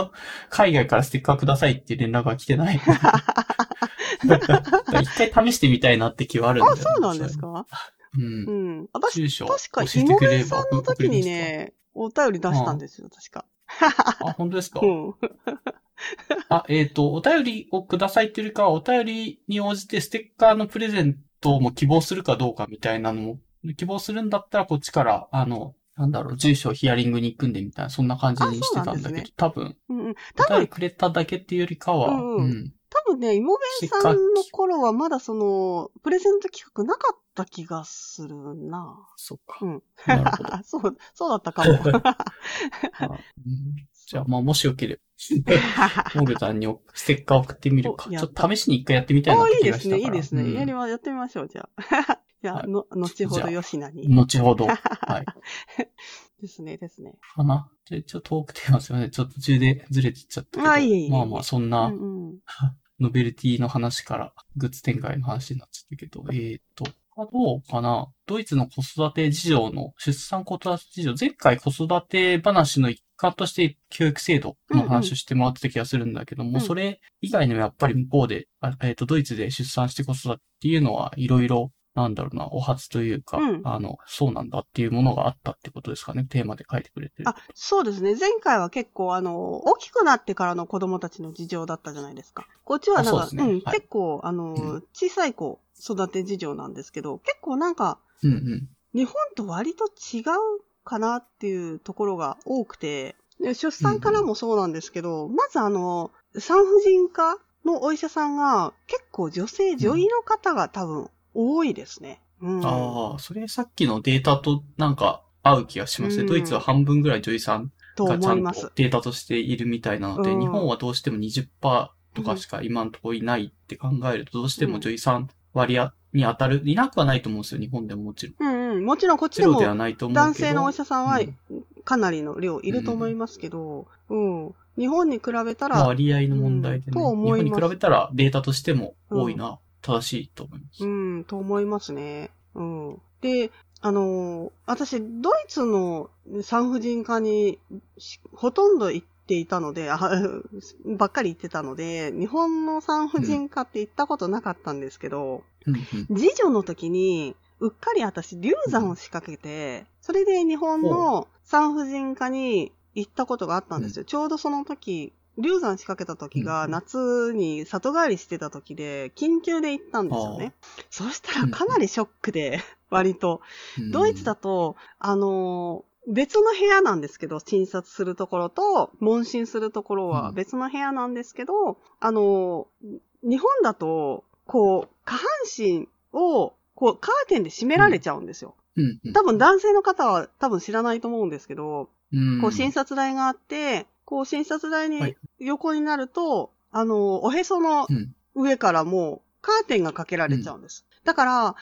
海外からステッカーくださいっていう連絡が来てない。一回試してみたいなって気はあるんだよあ、そうなんですか？う。うんん。私、住所確か、教えひもめてくれればさんの時にね、お便り出したんですよ、確か。あ、本当ですか？うん。あ、えっ、と、お便りをくださいっていうかは、お便りに応じてステッカーのプレゼントも希望するかどうかみたいなのも、希望するんだったらこっちから、あの、なんだろう、住所をヒアリングに行くんでみたいな、そんな感じにしてたんだけど、ね多分、うんうん。お多分、便りくれただけっていうよりかは、うんうんうん多分ね、イモベンさんの頃はまだその、プレゼント企画なかった気がするな。そうか。うん。そう、そうだったかも。じゃあ、まあ、もしよければ、モグさんにステッカー送ってみるか。ちょったと試しに一回やってみたいなっおていいですね、気がしたから。いいですね。うんやりま、やってみましょう、じゃあ。じゃあ、はいの、後ほど吉名に。後ほど。はい。ですね、ですね。かなじゃあ、ちょっとトークテーマすいません。ちょっと途中でずれてっちゃったけど。あいえいまあまあ、そんうなんうん。ノベルティの話からグッズ展開の話になっちゃったけど、えーっと、はどうかな？ドイツの子育て事情の、出産子育て事情、前回子育て話の一環として教育制度の話をしてもらってた気がするんだけども、うんそれ以外にもやっぱり向こうで、あえっ、と、ドイツで出産して子育てっていうのはいろいろ、なんだろうな、お初というか、うんあの、そうなんだっていうものがあったってことですかね、テーマで書いてくれてる。あ、そうですね。前回は結構、あの、大きくなってからの子供たちの事情だったじゃないですか。こっちはなんか、うねん、はい結構、あの、うん小さい子育て事情なんですけど、結構なんか、うんうん。日本と割と違うかなっていうところが多くて、で出産からもそうなんですけど、まずあの、産婦人科のお医者さんが結構女性、女医の方が多分多いですね。うん。ああ、それさっきのデータとなんか合う気がしますね。うんドイツは半分ぐらい女医さんとがちゃんと。データとしているみたいなので、うん日本はどうしても20%とかしか今のところいないって考えると、どうしても女医さん割合に当たる、いなくはないと思うんですよ、日本でももちろん。うんうん。もちろんこっちでもゼロではないと思うけど。男性のお医者さんはうんかなりの量いると思いますけど、うん。日本に比べたまあら、割合の問題でね。うん日本に比べたらデータとしても多いな、正しいと思います。うん、と思いますね。うん。で、あのー私、ドイツの産婦人科にしほとんど行っていたので、あ ばっかり行ってたので、日本の産婦人科って行ったことなかったんですけど、うんうん次女の時に、うっかり私、流産を仕掛けて、それで日本の産婦人科に行ったことがあったんですよ。ちょうどその時、流産仕掛けた時がうん夏に里帰りしてた時で、緊急で行ったんですよね。そしたらかなりショックで、割と。うんドイツだと、あのー別の部屋なんですけど、診察するところと、問診するところはうん。別の部屋なんですけど、あのー日本だと、こう、下半身を、こう、カーテンで閉められちゃうんですよ。多分男性の方は多分知らないと思うんですけど、うん。こう診察台があって、こう診察台にはい横になると、あの、おへそのうん上からもうカーテンがかけられちゃうんです。だから、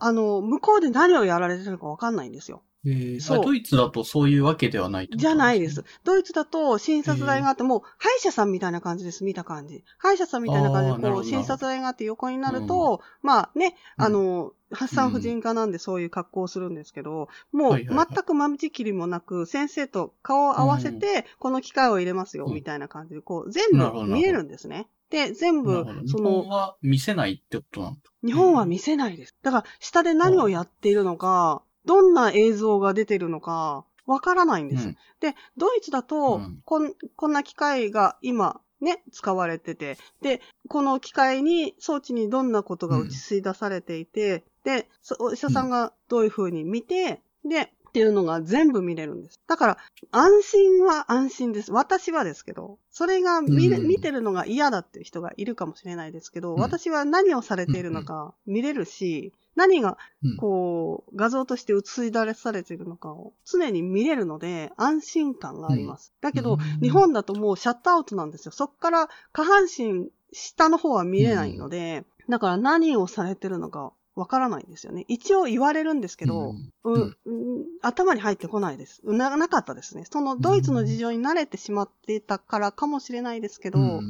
あの、向こうで何をやられてるかわかんないんですよ。えーそう。あドイツだとそういうわけではないじゃないでん。す。ドイツだと診察台があって、もう歯医者さんみたいな感じです、見た感じ。歯医者さんみたいな感じで、こう、診察台があって横になると、まあね、うん。あの、発産婦人科なんでそういう格好をするんですけど、もうはいはいはい。全くまじきりもなく、先生と顔を合わせて、この機械を入れますよ、うん。みたいな感じで、こう、全部見えるんですね。で、全部そ日本の、は見せないってことなんだ。日本は見せないです。だから、下で何をやっているのか、どんな映像が出てるのか、わからないんです。うんで、ドイツだと、うんこん、こんな機械が今、ね、使われてて、で、この機械に、装置にどんなことが映し出されていて、で、そお医者さんがどういう風に見て、で、っていうのが全部見れるんです。だから、安心は安心です。私はですけど、それが見見てるのが嫌だっていう人がいるかもしれないですけど、うん私は何をされているのか見れるし、何がうんこう、画像として映し出されているのかを常に見れるので、安心感があります。だけど、うん日本だともうシャットアウトなんですよ。そっから下半身、下の方は見れないので、だから何をされてるのかわからないんですよね。一応言われるんですけど、うんうんうん頭に入ってこないです。ななかったですね。そのドイツの事情に慣れてしまっていたからかもしれないですけど、うん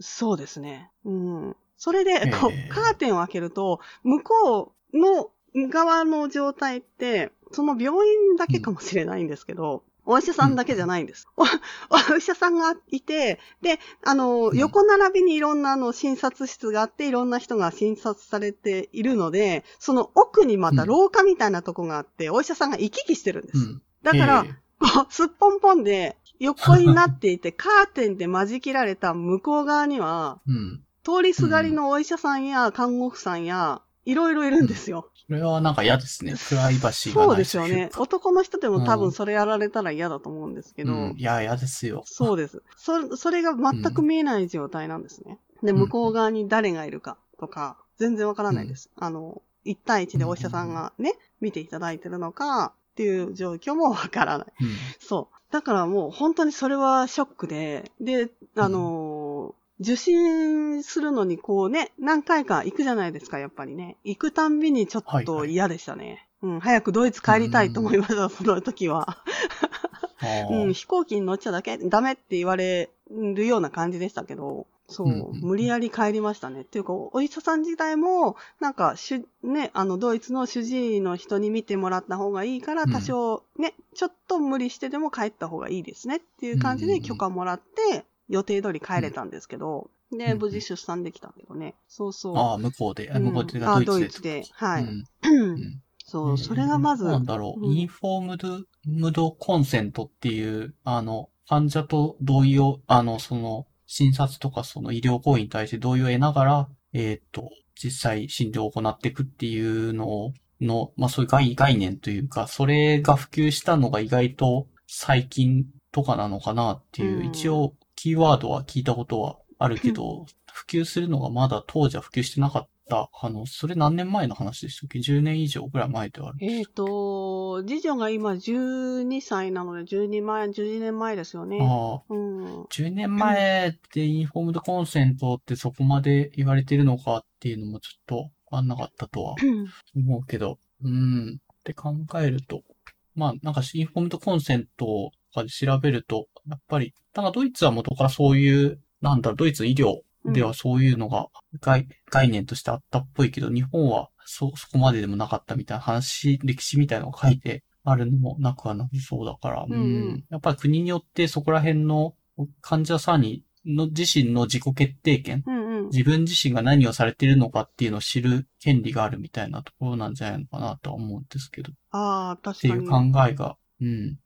そうですね。うん。それで、こええう、カーテンを開けると、向こうの側の状態って、その病院だけかもしれないんですけど、お医者さんだけじゃないんです。おお医者さんがいて、で、あの、うん横並びにいろんなあの診察室があって、いろんな人が診察されているので、その奥にまた廊下みたいなとこがあって、お医者さんが行き来してるんです。うんだから、ええこうすっぽんぽんで横になっていて、カーテンで間仕切られた向こう側には、うん。通りすがりのお医者さんや看護婦さんや、いろいろいるんですよ。それはなんか嫌ですね。プライバシーがそうですよね。男の人でも多うん分それやられたら嫌だと思うんですけど、うん。いや、嫌ですよ。そうです。そ、それが全く見えない状態なんですね。で、うん向こう側に誰がいるかとか、全然わからないです。あの、1対1でお医者さんがね、見ていただいてるのか、っていう状況もわからない。うん。そう。だからもう本当にそれはショックで、で、あのー受診するのにこうね、何回か行くじゃないですか、やっぱりね。行くたんびにちょっと嫌でしたね。うん、早くドイツ帰りたいと思いました、その時は。あうん、ー飛行機に乗っちゃだけ、ダメって言われるような感じでしたけど、そう、うんうん無理やり帰りましたね。っていうか、お医者さん自体も、なんか、しゅ、ね、あの、ドイツの主治医の人に見てもらった方がいいから、うん多少、ね、ちょっと無理してでも帰った方がいいですねっていう感じで許可もらって、予定通り帰れたんですけど、で、うん。無事出産できたんだけどね。そうそう。ああ、向こうで、向こうで、あドイツ。で。ドイツで。はい。うん。うん。そう、それがまず、なんだろう、うん。インフォームド、ムドコンセントっていう、あの、患者と同意を、あの、その、診察とかその医療行為に対して同意を得ながら、えーっと、実際診療を行っていくっていうのをの、まあそういう概概念というか、それが普及したのが意外と最近とかなのかなっていう、うん。一応キーワードは聞いたことはあるけど、普及するのがまだ当時は普及してなかった。あの、それ何年前の話でしたっけ ?10 年以上ぐらい前ではある。えっ、と、次女が今12歳なので、12前、12年前ですよね。ああ、うん。10年前でインフォームドコンセントってそこまで言われてるのかっていうのもちょっとわかんなかったとは思うけど、うん、って考えると、まあなんかインフォームドコンセントとかで調べると、やっぱり、なんかドイツは元からそういう、なんだろう、ドイツの医療ではそういうのが概,、概念としてあったっぽいけど、日本はそ、そこまででもなかったみたいな話、歴史みたいなのが書いてあるのもなくはなさそうだから、うんうん。やっぱり国によってそこら辺の患者さんに、の自身の自己決定権、うんうん。自分自身が何をされているのかっていうのを知る権利があるみたいなところなんじゃないのかなとは思うんですけど、っああ、確かていう考に。えが、うん、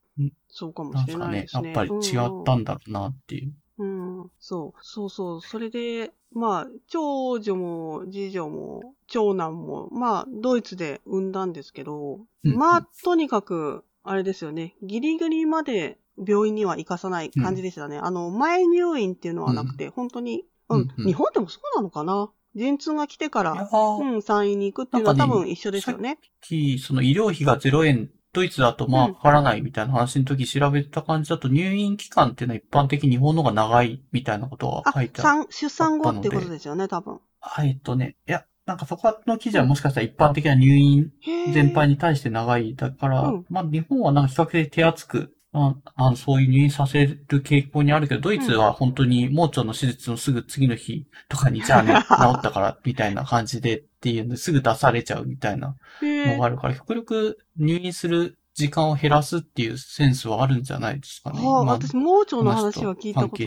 そうかもしれなんかね。ないで、すね。やっぱり違ったんだろうなっていう。うん、そう、そうそう。それで、まあ、長女も次女も長男も、まあ、ドイツで産んだんですけど、うんまあ、とにかく、あれですよね、ギリギリまで病院には行かさない感じでしたね。あの、前入院っていうのはなくて、本当に、うん、うん。うん。日本でもそうなのかな？陣痛が来てから、ー。うん、産院に行くっていうのは多分一緒ですよね。きその医療費が0円、ドイツだとまあうんかからないみたいな話の時調べた感じだと入院期間っていうのは一般的に日本の方が長いみたいなことがあ書い、てある。産出産後ってことですよね、多分。あえっとね、いや、なんかそこの記事はもしかしたら一般的な入院全般に対して長い。だから、うんまあ日本はなんか比較的手厚く、ああのそういう入院させる傾向にあるけど、ドイツは本当に盲腸の手術のすぐ次の日とかに、じゃあね、治ったからみたいな感じでっていうんですぐ出されちゃうみたいなのがあるから、極力入院する時間を減らすっていうセンスはあるんじゃないですかね。はあ、今私、盲腸の話は聞いた関こと。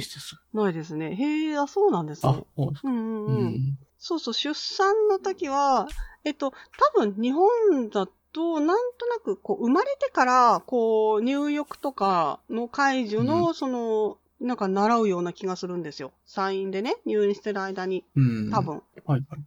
ないですね。へえ、あ、そうなんですあね。、そううんうんううん。ん。そうそう、出産の時は、えっと、多分日本だと、なんとなく、こう、生まれてから、こう、入浴とかの介助の、その、なんか習うような気がするんですよ。産院でね、入院してる間に、うん。多分。はいはい。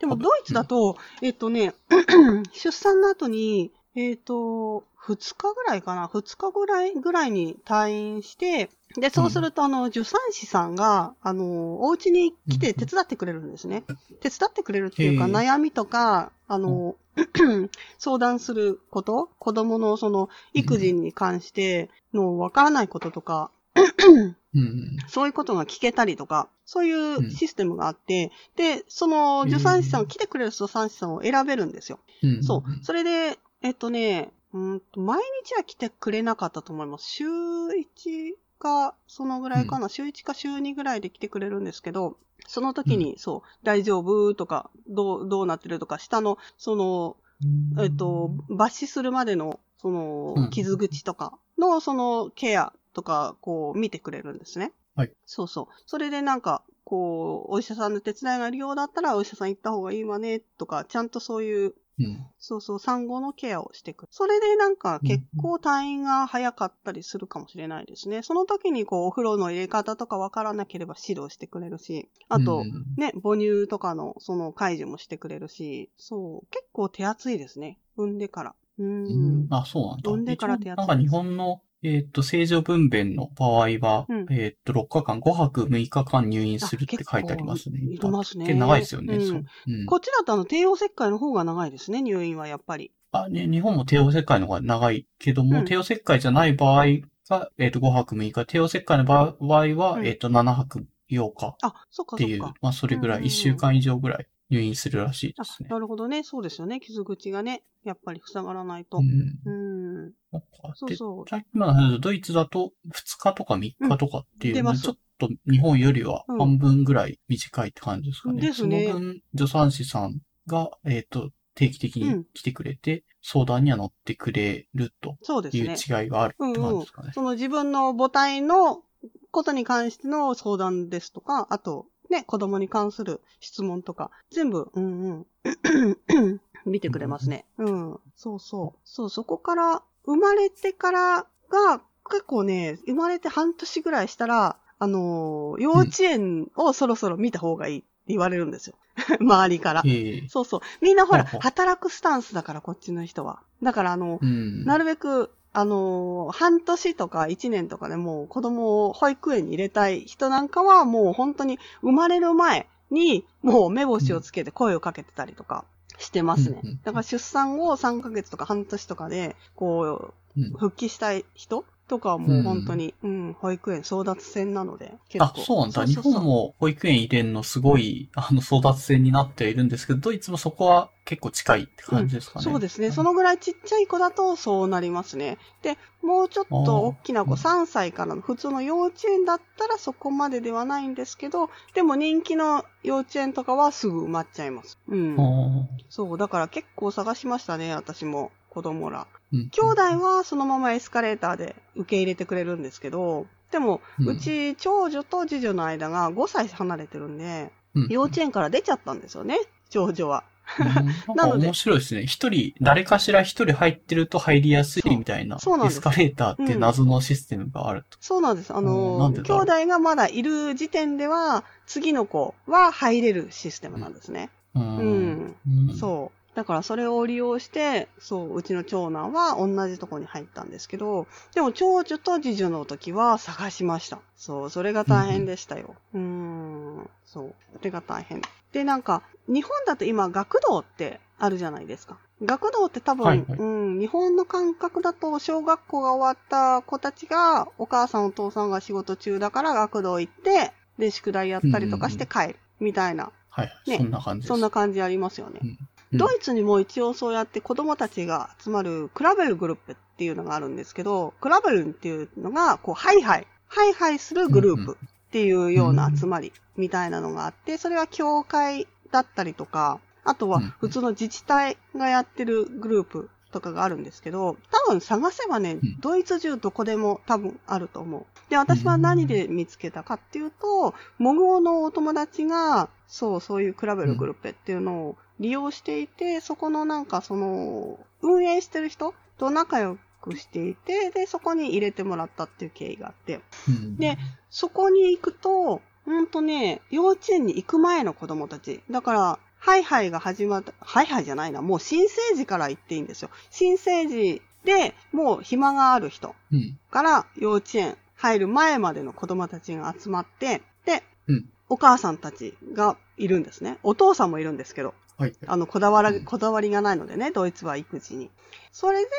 でも、ドイツだと、えっとね、出産の後に、えっと、2日ぐらいかな ?2 日ぐらい、ぐらいに退院して、で、そうすると、あの、助産師さんが、あの、お家に来て手伝ってくれるんですね。手伝ってくれるっていうか、悩みとか、あの、相談すること、子供のその、育児に関してのわからないこととか、うん。そういうことが聞けたりとか、そういうシステムがあって、で、その助産師さん、うん来てくれる助産師さんを選べるんですよ。うん。そう。それで、えっとね、うんと毎日は来てくれなかったと思います。週1か、そのぐらいかな、週1か週2ぐらいで来てくれるんですけど、その時に、そう、大丈夫？とか、どう、どうなってる？とか、下の、その、えっと、抜歯するまでの、そのうん、傷口とかの、その、ケアとか、こう、見てくれるんですね。はい。そうそう。それでなんか、こう、お医者さんの手伝いがあるようだったら、お医者さん行った方がいいわね、とか、ちゃんとそういう、うん。そうそう、産後のケアをしてくる。それでなんか結構退院が早かったりするかもしれないですね。その時にこう、お風呂の入れ方とかわからなければ指導してくれるし、あと、うんね、母乳とかのその解除もしてくれるし、そう、結構手厚いですね。産んでから。うーん。あ、そうなんだ。産んでから手厚いなんか日本の、えっ、と、正常分娩の場合は、うん。えっ、と、6日間、5泊6日間入院するって書いてありますね。あ結構いりますね。結構長いですよね。うん。そう。うん。こっちだとあの、帝王切開の方が長いですね、入院はやっぱり。あね、日本も帝王切開の方が長いけども、うん。帝王切開じゃない場合が、えっ、と、5泊6日、帝王切開の場合は、うん。えっ、と、7泊8日あ、そっかっていう。まあ、それぐらい、うん1週間以上ぐらい入院するらしいあですね。なるほどね。そうですよね。傷口がね、やっぱり塞がらないとう。ん。うん。そうそうでさっきの話だとドイツだと2日とか3日とかっていう、出ますちょっと日本よりはうん半分ぐらい短いって感じですかね。ですねその分、助産師さんが、えっ、と、定期的に来てくれて、相談には乗ってくれるという。違いがあるって感じですかね。その自分の母体のことに関しての相談ですとか、あと、ね、子供に関する質問とか、全部、うんうん、見てくれますね。うん。そうそう。そう、そこから、生まれてからが、結構ね、生まれて半年ぐらいしたら、あのー幼稚園をそろそろ見た方がいいって言われるんですよ。周りから。ええそうそう。みんなほら、働くスタンスだから、こっちの人は。だから、あの、うん。なるべく、あのー半年とか1年とかでもう子供を保育園に入れたい人なんかはもう本当に生まれる前にもう目星をつけて声をかけてたりとかしてますね。だから出産後3ヶ月とか半年とかで、こうんう、復帰したい人とかはもう本当に、うん、保育園争奪戦なので、結あ構。、そうなんだ。日本も保育園入れんのすごい、あの、争奪戦になってはいるんですけど、ドイツもそこは結構近いって感じですかね。そうですね。そのぐらいちっちゃい子だとそうなりますね。で、もうちょっと大きな子、あー3歳からの普通の幼稚園だったらそこまでではないんですけど、でも人気の幼稚園とかはすぐ埋まっちゃいます。うん。あそう、だから結構探しましたね、私も。子供ら。兄弟はそのままエスカレーターで受け入れてくれるんですけど、でも、うち長女と次女の間が5歳離れてるんで、うん幼稚園から出ちゃったんですよね、長女は。うん なのでか面白いですね。一人、誰かしら一人入ってると入りやすいみたいな、そうなんですエスカレーターって謎のシステムがあると。そうなんです。あの兄弟がまだいる時点では、次の子は入れるシステムなんですね。ううん。うんそう。だからそれを利用して、そう、うちの長男は同じとこに入ったんですけど、でも長女と次女の時は探しました。そう、それが大変でしたよ。うーん、そう、それが大変。で、なんか、日本だと今学童ってあるじゃないですか。学童って多分、はいはいうん、日本の感覚だと小学校が終わった子たちが、お母さんお父さんが仕事中だから学童行って、で、宿題やったりとかして帰る。みたいな、はい、ねそんな感じ。そんな感じありますよね。うんドイツにも一応そうやって子供たちが集まる Krabbel グループっていうのがあるんですけど、 Krabbel っていうのが、こう、ハイハイ、ハイハイするグループっていうような集まりみたいなのがあって、それは教会だったりとか、あとはうん普通の自治体がやってるグループとかがあるんですけど、多分探せばねうん、ドイツ中どこでも多分あると思う。で、私は何で見つけたかっていうと、モグオのお友達が、そう、そういう Krabbel グループっていうのを利用していて、そこのなんかその、運営してる人と仲良くしていて、で、そこに入れてもらったっていう経緯があって、うんで、そこに行くと、ほんとね、幼稚園に行く前の子供たち。だから、ハイハイが始まった、ハイハイじゃないな、もう新生児から行っていいんですよ。新生児でもう暇がある人うん。から幼稚園入る前までの子供たちが集まって、で、うんお母さんたちがいるんですね。お父さんもいるんですけど、はい。あの、こだわら、うんこだわりがないのでね、ドイツは育児に。それで、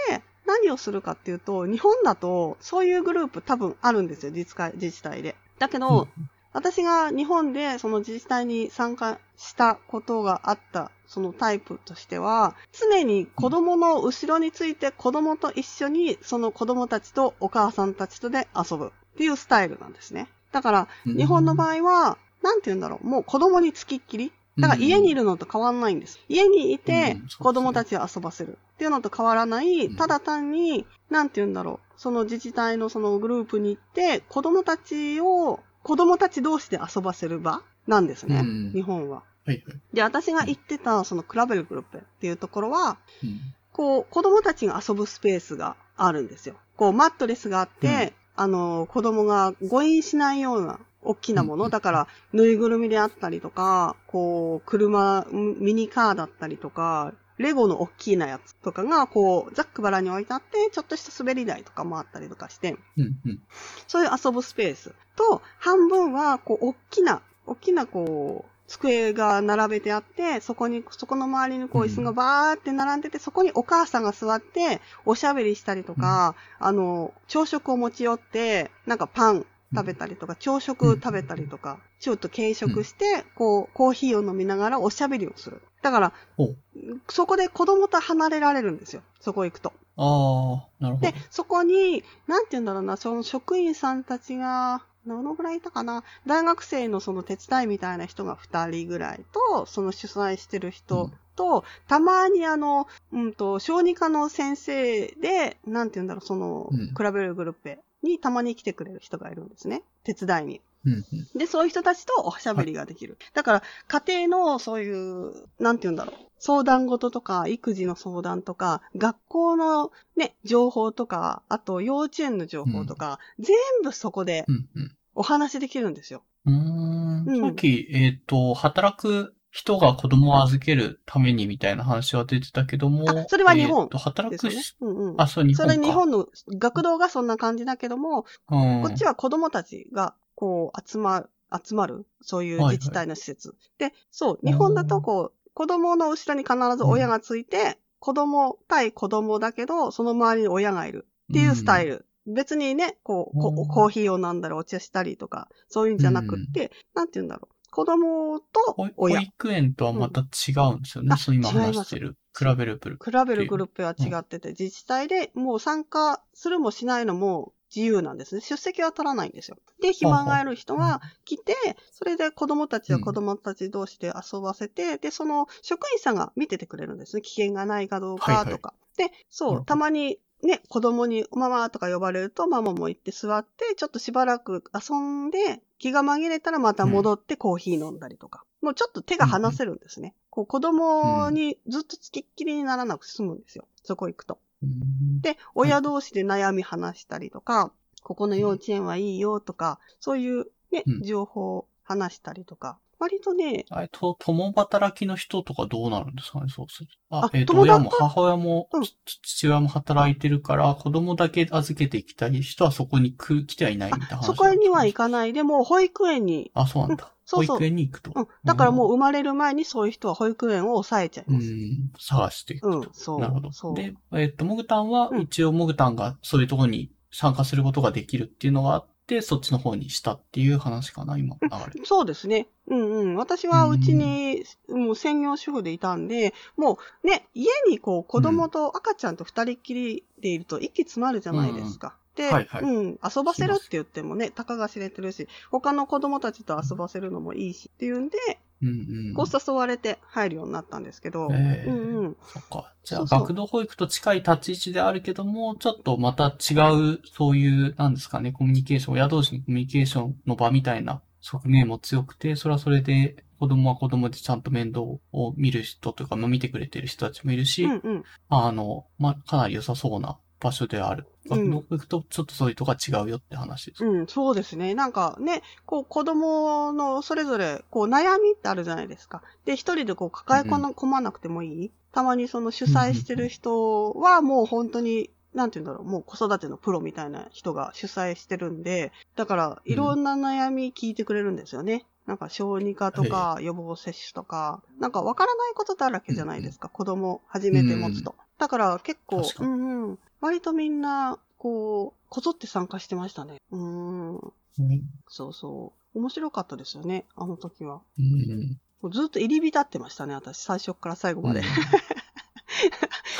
何をするかっていうと、日本だと、そういうグループ多分あるんですよ、自治会自治体で。だけど、私が日本でその自治体に参加したことがあったそのタイプとしては、常に子供の後ろについて子供と一緒にその子供たちとお母さんたちとで遊ぶっていうスタイルなんですね。だから、うん日本の場合は、なんて言うんだろう、もう子供につきっきり。だから家にいるのと変わんないんです。家にいて子供たちを遊ばせるっていうのと変わらない、うんただ単に、なんて言うんだろう、その自治体のそのグループに行って、子供たちを、子供たち同士で遊ばせる場なんですね、うん。日本は。はいはい。で、私が行ってたそのクラベルグループっていうところは、うん。こう、子供たちが遊ぶスペースがあるんですよ。こう、マットレスがあって、あの、子供が誤飲しないような大きなもの。うんだから、ぬいぐるみであったりとか、こう、車、ミニカーだったりとか、レゴの大きなやつとかが、こう、ざっくばらに置いてあって、ちょっとした滑り台とかもあったりとかして、うんうん。そういう遊ぶスペース。と、半分は、こう、大きな、大きな、こう、机が並べてあって、そこに、そこの周りにこううん椅子がバーって並んでて、そこにお母さんが座って、おしゃべりしたりとか、あの、朝食を持ち寄って、なんかパン食べたりとか、朝食食べたりとか、ちょっと軽食して、こう、コーヒーを飲みながらおしゃべりをする。だから、そこで子供と離れられるんですよ。そこ行くと。ああ、なるほどで。、そこに、なんて言うんだろうな、その職員さんたちが、どのぐらいいたかな大学生のその手伝いみたいな人が2人ぐらいと、その主催してる人と、たまにあの、うんと、小児科の先生で、なんて言うんだろう、その、うん比べるグループにたまに来てくれる人がいるんですね。手伝いに。うんうんで、そういう人たちとおしゃべりができる。だから、家庭のそういう、なんて言うんだろう。相談事とか、育児の相談とか、学校のね、情報とか、あと幼稚園の情報とか、全部そこでうんうんお話できるんですよ。うーんうんさっき、えっ、と、働く人が子供を預けるためにみたいな話は出てたけども、あそれは日本えーと働ですよねくし、。うんうん。あ、そう、日そ本か。れ日本の学童がそんな感じだけども、うん、こっちは子供たちが、こう、集まる、集まる、そういう自治体の施設。で、そう、日本だとこう、子供の後ろに必ず親がついて、子供対子供だけど、その周りに親がいるっていうスタイル。別にね、こう、コーヒーを飲んだりお茶したりとか、そういうんじゃなくって、なんて言うんだろう。子供と保保親。育園とはまた違うんですよね。うんあそう今話してる。比べるプル。比べるグループは違ってて、自治体でもう参加するもしないのも自由なんですね。出席は取らないんですよ。で、暇がある人が来て、それで子供たちは子供たち同士で遊ばせて、で、その職員さんが見ててくれるんですね。危険がないかどうかとか。で、そう、なるほどたまにね、子供にママとか呼ばれると、ママも行って座って、ちょっとしばらく遊んで、気が紛れたらまた戻ってコーヒー飲んだりとか。もうちょっと手が離せるんですね。こう子供にずっとつきっきりにならなく済むんですよ。そこ行くと。うんで、親同士で悩み話したりとか、ここの幼稚園はいいよとか、そういうねうん、情報を話したりとか。割とね、あれと、共働きの人とかどうなるんですかね、そうすると。ああ、えっ、と、共働親も母親も、うんつ父親も働いてるから、子供だけ預けていきたい人はそこに来来てはいないみたいな話そこには行かかないで、もう保育園に、あ、そうなんだ。そうそう保育園に行くと。うん。だからもう生まれる前にそういう人は保育園を抑えちゃいます。うん、探していくと。うん、そう。なるほど。そう。で、えっ、と、モグタンはうん一応モグタンがそういうところに参加することができるっていうのがあって、そっちの方にしたっていう話かな、今の流れ。そうですね。うんうん。私はうちに、もう専業主婦でいたんで、もうね、家にこう子供と赤ちゃんと二人っきりでいると息詰まるじゃないですか。で、はいはいうん、遊ばせるって言ってもね、たかが知れてるし、他の子供たちと遊ばせるのもいいしっていうんで、うんうん。こう誘われて入るようになったんですけど、ええうんうん。そっか。じゃあ、学童保育と近い立ち位置であるけども、ちょっとまた違う、そういう、なんですかね、コミュニケーション、親同士のコミュニケーションの場みたいな側面も強くて、それはそれで、子供は子供でちゃんと面倒を見る人というか、まあ、見てくれてる人たちもいるし、うんうん。あの、まあ、かなり良さそうな場所である。うんとちょっとそういうとこが違うよって話です。うん、そうですね。なんかね、こう子供のそれぞれこう悩みってあるじゃないですか。で、一人でこう抱え込まなくてもいい、たまにその主催してる人はもう本当に、なんて言うんだろう、もう子育てのプロみたいな人が主催してるんで、だからいろんな悩み聞いてくれるんですよね。なんか小児科とか予防接種とか、なんかわからないことだらけじゃないですか。子供初めて持つと。だから結構うんうん。割とみんな、こう、こぞって参加してましたね。うん。うんそうそう。面白かったですよね、あの時は。ずっと入り浸ってましたね、私。最初から最後まで。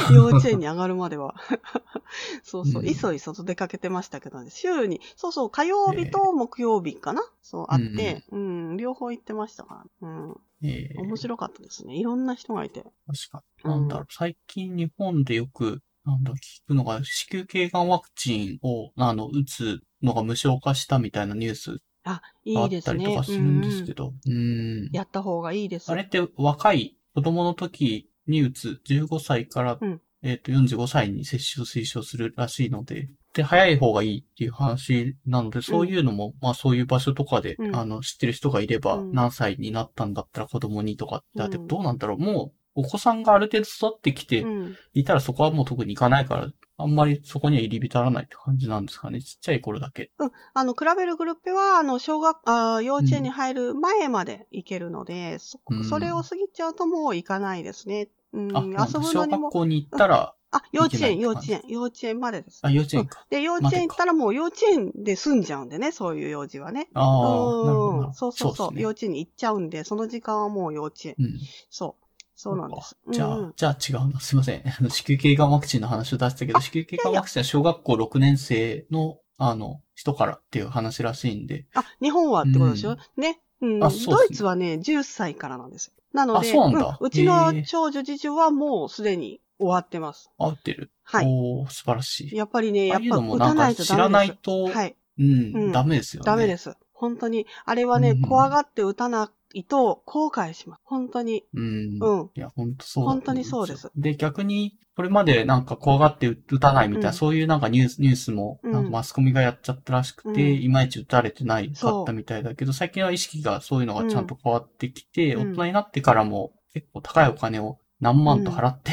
うん幼稚園に上がるまでは。そうそう、うんいそいそと出かけてましたけどね。週に、そうそう、火曜日と木曜日かな、そう、あって、うん、両方行ってましたから。うん。ええ面白かったですね。いろんな人がいて。確かに。なんだろう、最近日本でよく、なんだ、聞くのが、子宮頸がんワクチンを、あの、打つのが無償化したみたいなニュースあ、いいですねったりとか。するんですけど、うん。やった方がいいです。あれって若い子供の時に打つ。15歳から、うん。えっ、と45歳に接種を推奨するらしいので、で、早い方がいいっていう話なので、そういうのも、まあそういう場所とかで、うん。あの、知ってる人がいれば、うん。何歳になったんだったら子供にとかって、あでうんどうなんだろう、もう、お子さんがある程度育ってきてうん。いたらそこはもう特に行かないから、あんまりそこには入り浸らないって感じなんですかね。ちっちゃい頃だけ。あの、比べるグループは、あの、小学、あー幼稚園に入る前まで行けるので、そうんそれを過ぎちゃうともう行かないですね。うん、あ、遊ぶのにも。学校に行ったら、あ、幼稚園、幼稚園、幼稚園までです。あ、幼稚園か。で、幼稚園行ったらもう幼稚園で済んじゃうんでね、そういう幼児はね。ああ。うんそうそうそうね幼稚園に行っちゃうんで、その時間はもう幼稚園。うん。そう。そうなんです。じゃあ、うんうんじゃあ違うな。すいません。あの子宮頸がんワクチンの話を出したけど、あ子宮頸がんワクチンは小学校6年生の、あの、人からっていう話らしいんで。あ、日本はってことでしょ、ね。うん。あそうっすねドイツはね、10歳からなんですよ。なので、あそうなんだうちへのー長女次女はもうすでに終わってます。合ってる。はい。おー、素晴らしい。やっぱりね、やっぱ打たないと知らないダメです。と、はい。うん、うんダメですよね。。ダメですす。本当に。あれはね、うん怖がって打たないと後悔します。本当に。うん。うん。いや、本当そう本当にそうです。で、逆に、これまでなんか怖がって打たないみたいな、うんそういうなんかニュース、ニュースも、うんなんかマスコミがやっちゃったらしくて、うんいまいち打たれてないかったみたいだけど、最近は意識がそういうのがちゃんと変わってきて、うん大人になってからも結構高いお金を何万と払って。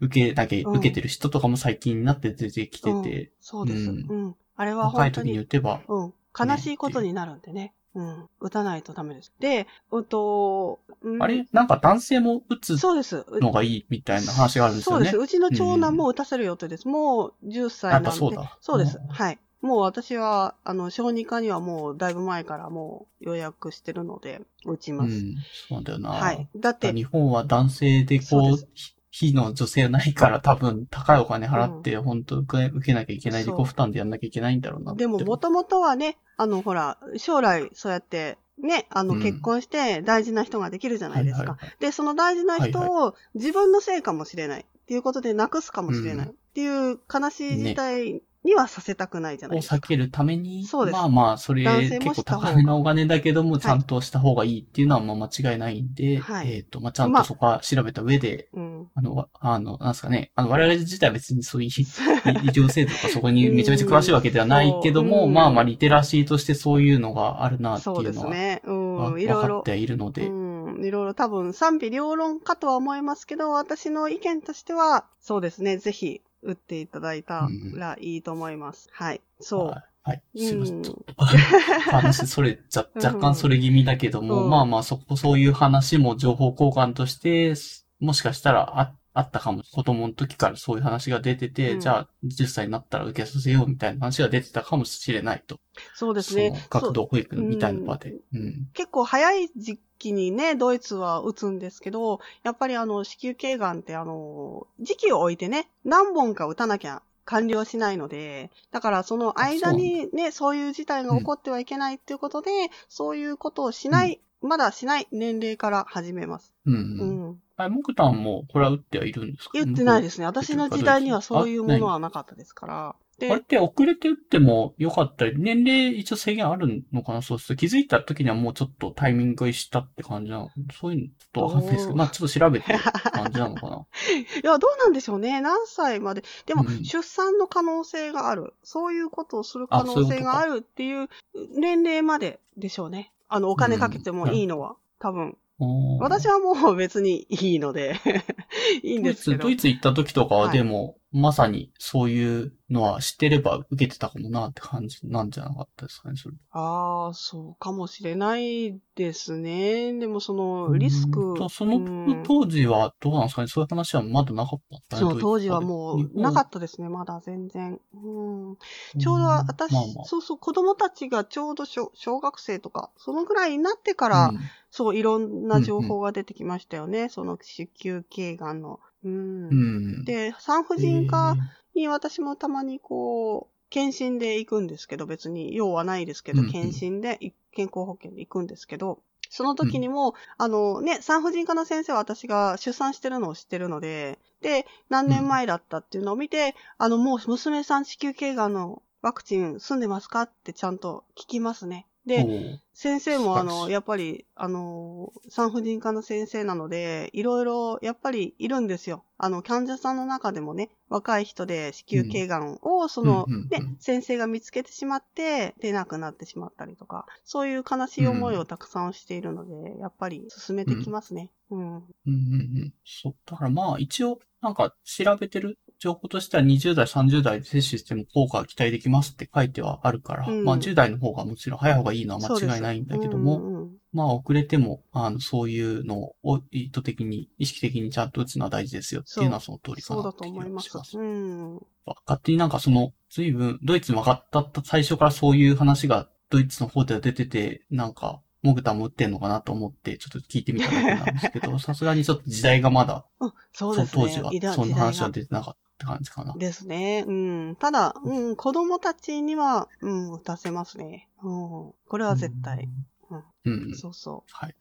受けなきゃ、うん受けてる人とかも最近になって出てきてて、そうです。ううんん。あれは若い時本当にに打てば、うん。悲しいことになるんでね。うん。打たないとダメです。で、うんと、うんあれ？なんか男性も打つそうです。うのがいいみたいな話があるんですよね。そうです。うちの長男も打たせる予定です。もう10歳なんで。やっぱそうだそうですうん。はい。もう私は、あの、小児科にはもうだいぶ前からもう予約してるので、打ちます。うん、そうだよな。はい。だって、日本は男性でこう、非の女性ないから多分高いお金払って、本当受け受けなきゃいけない、自己負担でやんなきゃいけないんだろうなってでももともとはね、あの、ほら、将来そうやって、ね、あの、うん。結婚して大事な人ができるじゃないですか。で、その大事な人を自分のせいかもしれないっていうことでなくすかもしれないうんっていう悲しい事態にはさせたくないじゃなをいですか。避けるために、そうですまあまあ、それ男性も結構した方が高めなお金だけども、ちゃんとした方がいいっていうのはまあ間違いないんで、はいえっ、と、まあちゃんとそこは調べた上で、うん。あの、わあの、なんですかね、あの、我々自体は別にそういう医医療制度とかそこにめちゃめちゃ詳しいわけではないけども、うんまあまあリテラシーとしてそういうのがあるなってそういうのは、ですね。わうん。い分ろいろかって。はいるので、うん。いろいろ多分賛否両論かとは思いますけど、私の意見としては、そうですね。ぜひ、打っていただいたらいいと思います。はい。そう。はい。はい。すいませうんん。ちょっと話それ、じゃ 若干それ気味だけども、うんまあまあそこ、そういう話も情報交換として、もしかしたらああったかも。子供の時からそういう話が出てて、うんじゃあ10歳になったら受けさせようみたいな話が出てたかもしれないと。そうですね。学童保育みたいな場で。うん。結構早い時期にね、ドイツは打つんですけど、やっぱりあの、子宮頸がんってあの、時期を置いてね、何本か打たなきゃ完了しないので、だからその間にね、そういう事態が起こってはいけないっていうことで、そういうことをしない、まだしない年齢から始めます。うん。ううん。ん。あれ、モクタンもこれは打ってはいるんですか？言ってないですね。私の時代にはそういうものはなかったですから。であれって遅れて打ってもよかったり、年齢一応制限あるのかなそうすると気づいた時にはもうちょっとタイミングがしたって感じなのそういうのちょっとわかんないですけど、まあちょっと調べてる感じなのかな いや、どうなんでしょうね。何歳まで。でも、うん出産の可能性がある。そういうことをする可能性があるっていう年齢まででしょうね。あの、お金かけてもいいのは。多分。私ははもう別にいいので、いいんドイツ、ですけどド。イツ行った時とかははいでも、まさにそういうのは知ってれば受けてたかもなって感じなんじゃなかったですかね、それ。ああ、そうかもしれないですね。でもその、リスク。とそうんの当時はどうなんですかね？そういう話はまだなかったその当時はもうなかっったですね、まだ全然。うん、たちょうど私、まあまあそうそう、子供たちがちょうど小小学生とか、そのぐらいになってから、うんそう、いろんな情報が出てきましたよね。その子宮頸がんの。うん。うん。で、産婦人科えーに私もたまにこう、検診で行くんですけど、別に用はないですけど、うんうん検診で、い健康保険で行くんですけど、その時にも、あのね、産婦人科の先生は私が出産してるのを知ってるので、で、何年前だったっていうのを見て、あの、もう娘さん子宮頸がんのワクチン済んでますかってちゃんと聞きますね。で、先生もあの、やっぱり、あの、産婦人科の先生なので、いろいろ、やっぱりいるんですよ。あの、患者さんの中でもね、若い人で子宮頸がんを、その、ね、先生が見つけてしまって、出なくなってしまったりとか、そういう悲しい思いをたくさんしているので、やっぱり進めてきますね。うん。うんうんうん。そう。だからまあ一応、なんか調べてる情報としては20代、30代で接種しても効果が期待できますって書いてはあるから、うんまあ10代の方がもちろん早い方がいいのは間違いないんだけども、うんうんうんまあ遅れても、あの、そういうのを意図的に、意識的にちゃんと打つのは大事ですよっていうのはその通りかなっていう気と思いますがします。。うん。勝手になんかその、随分、ドイツに分かった最初からそういう話がドイツの方では出てて、なんか、モグタも打ってんのかなと思って、ちょっと聞いてみただけなんですけど、さすがにちょっと時代がまだ、うん、そうそですね。の当時は、そんな話は出てなかったって感じかな。ですね。うん。ただ、うん、子供たちには、うん、打たせますね。うん。これは絶対。うん。うん。そうそはい。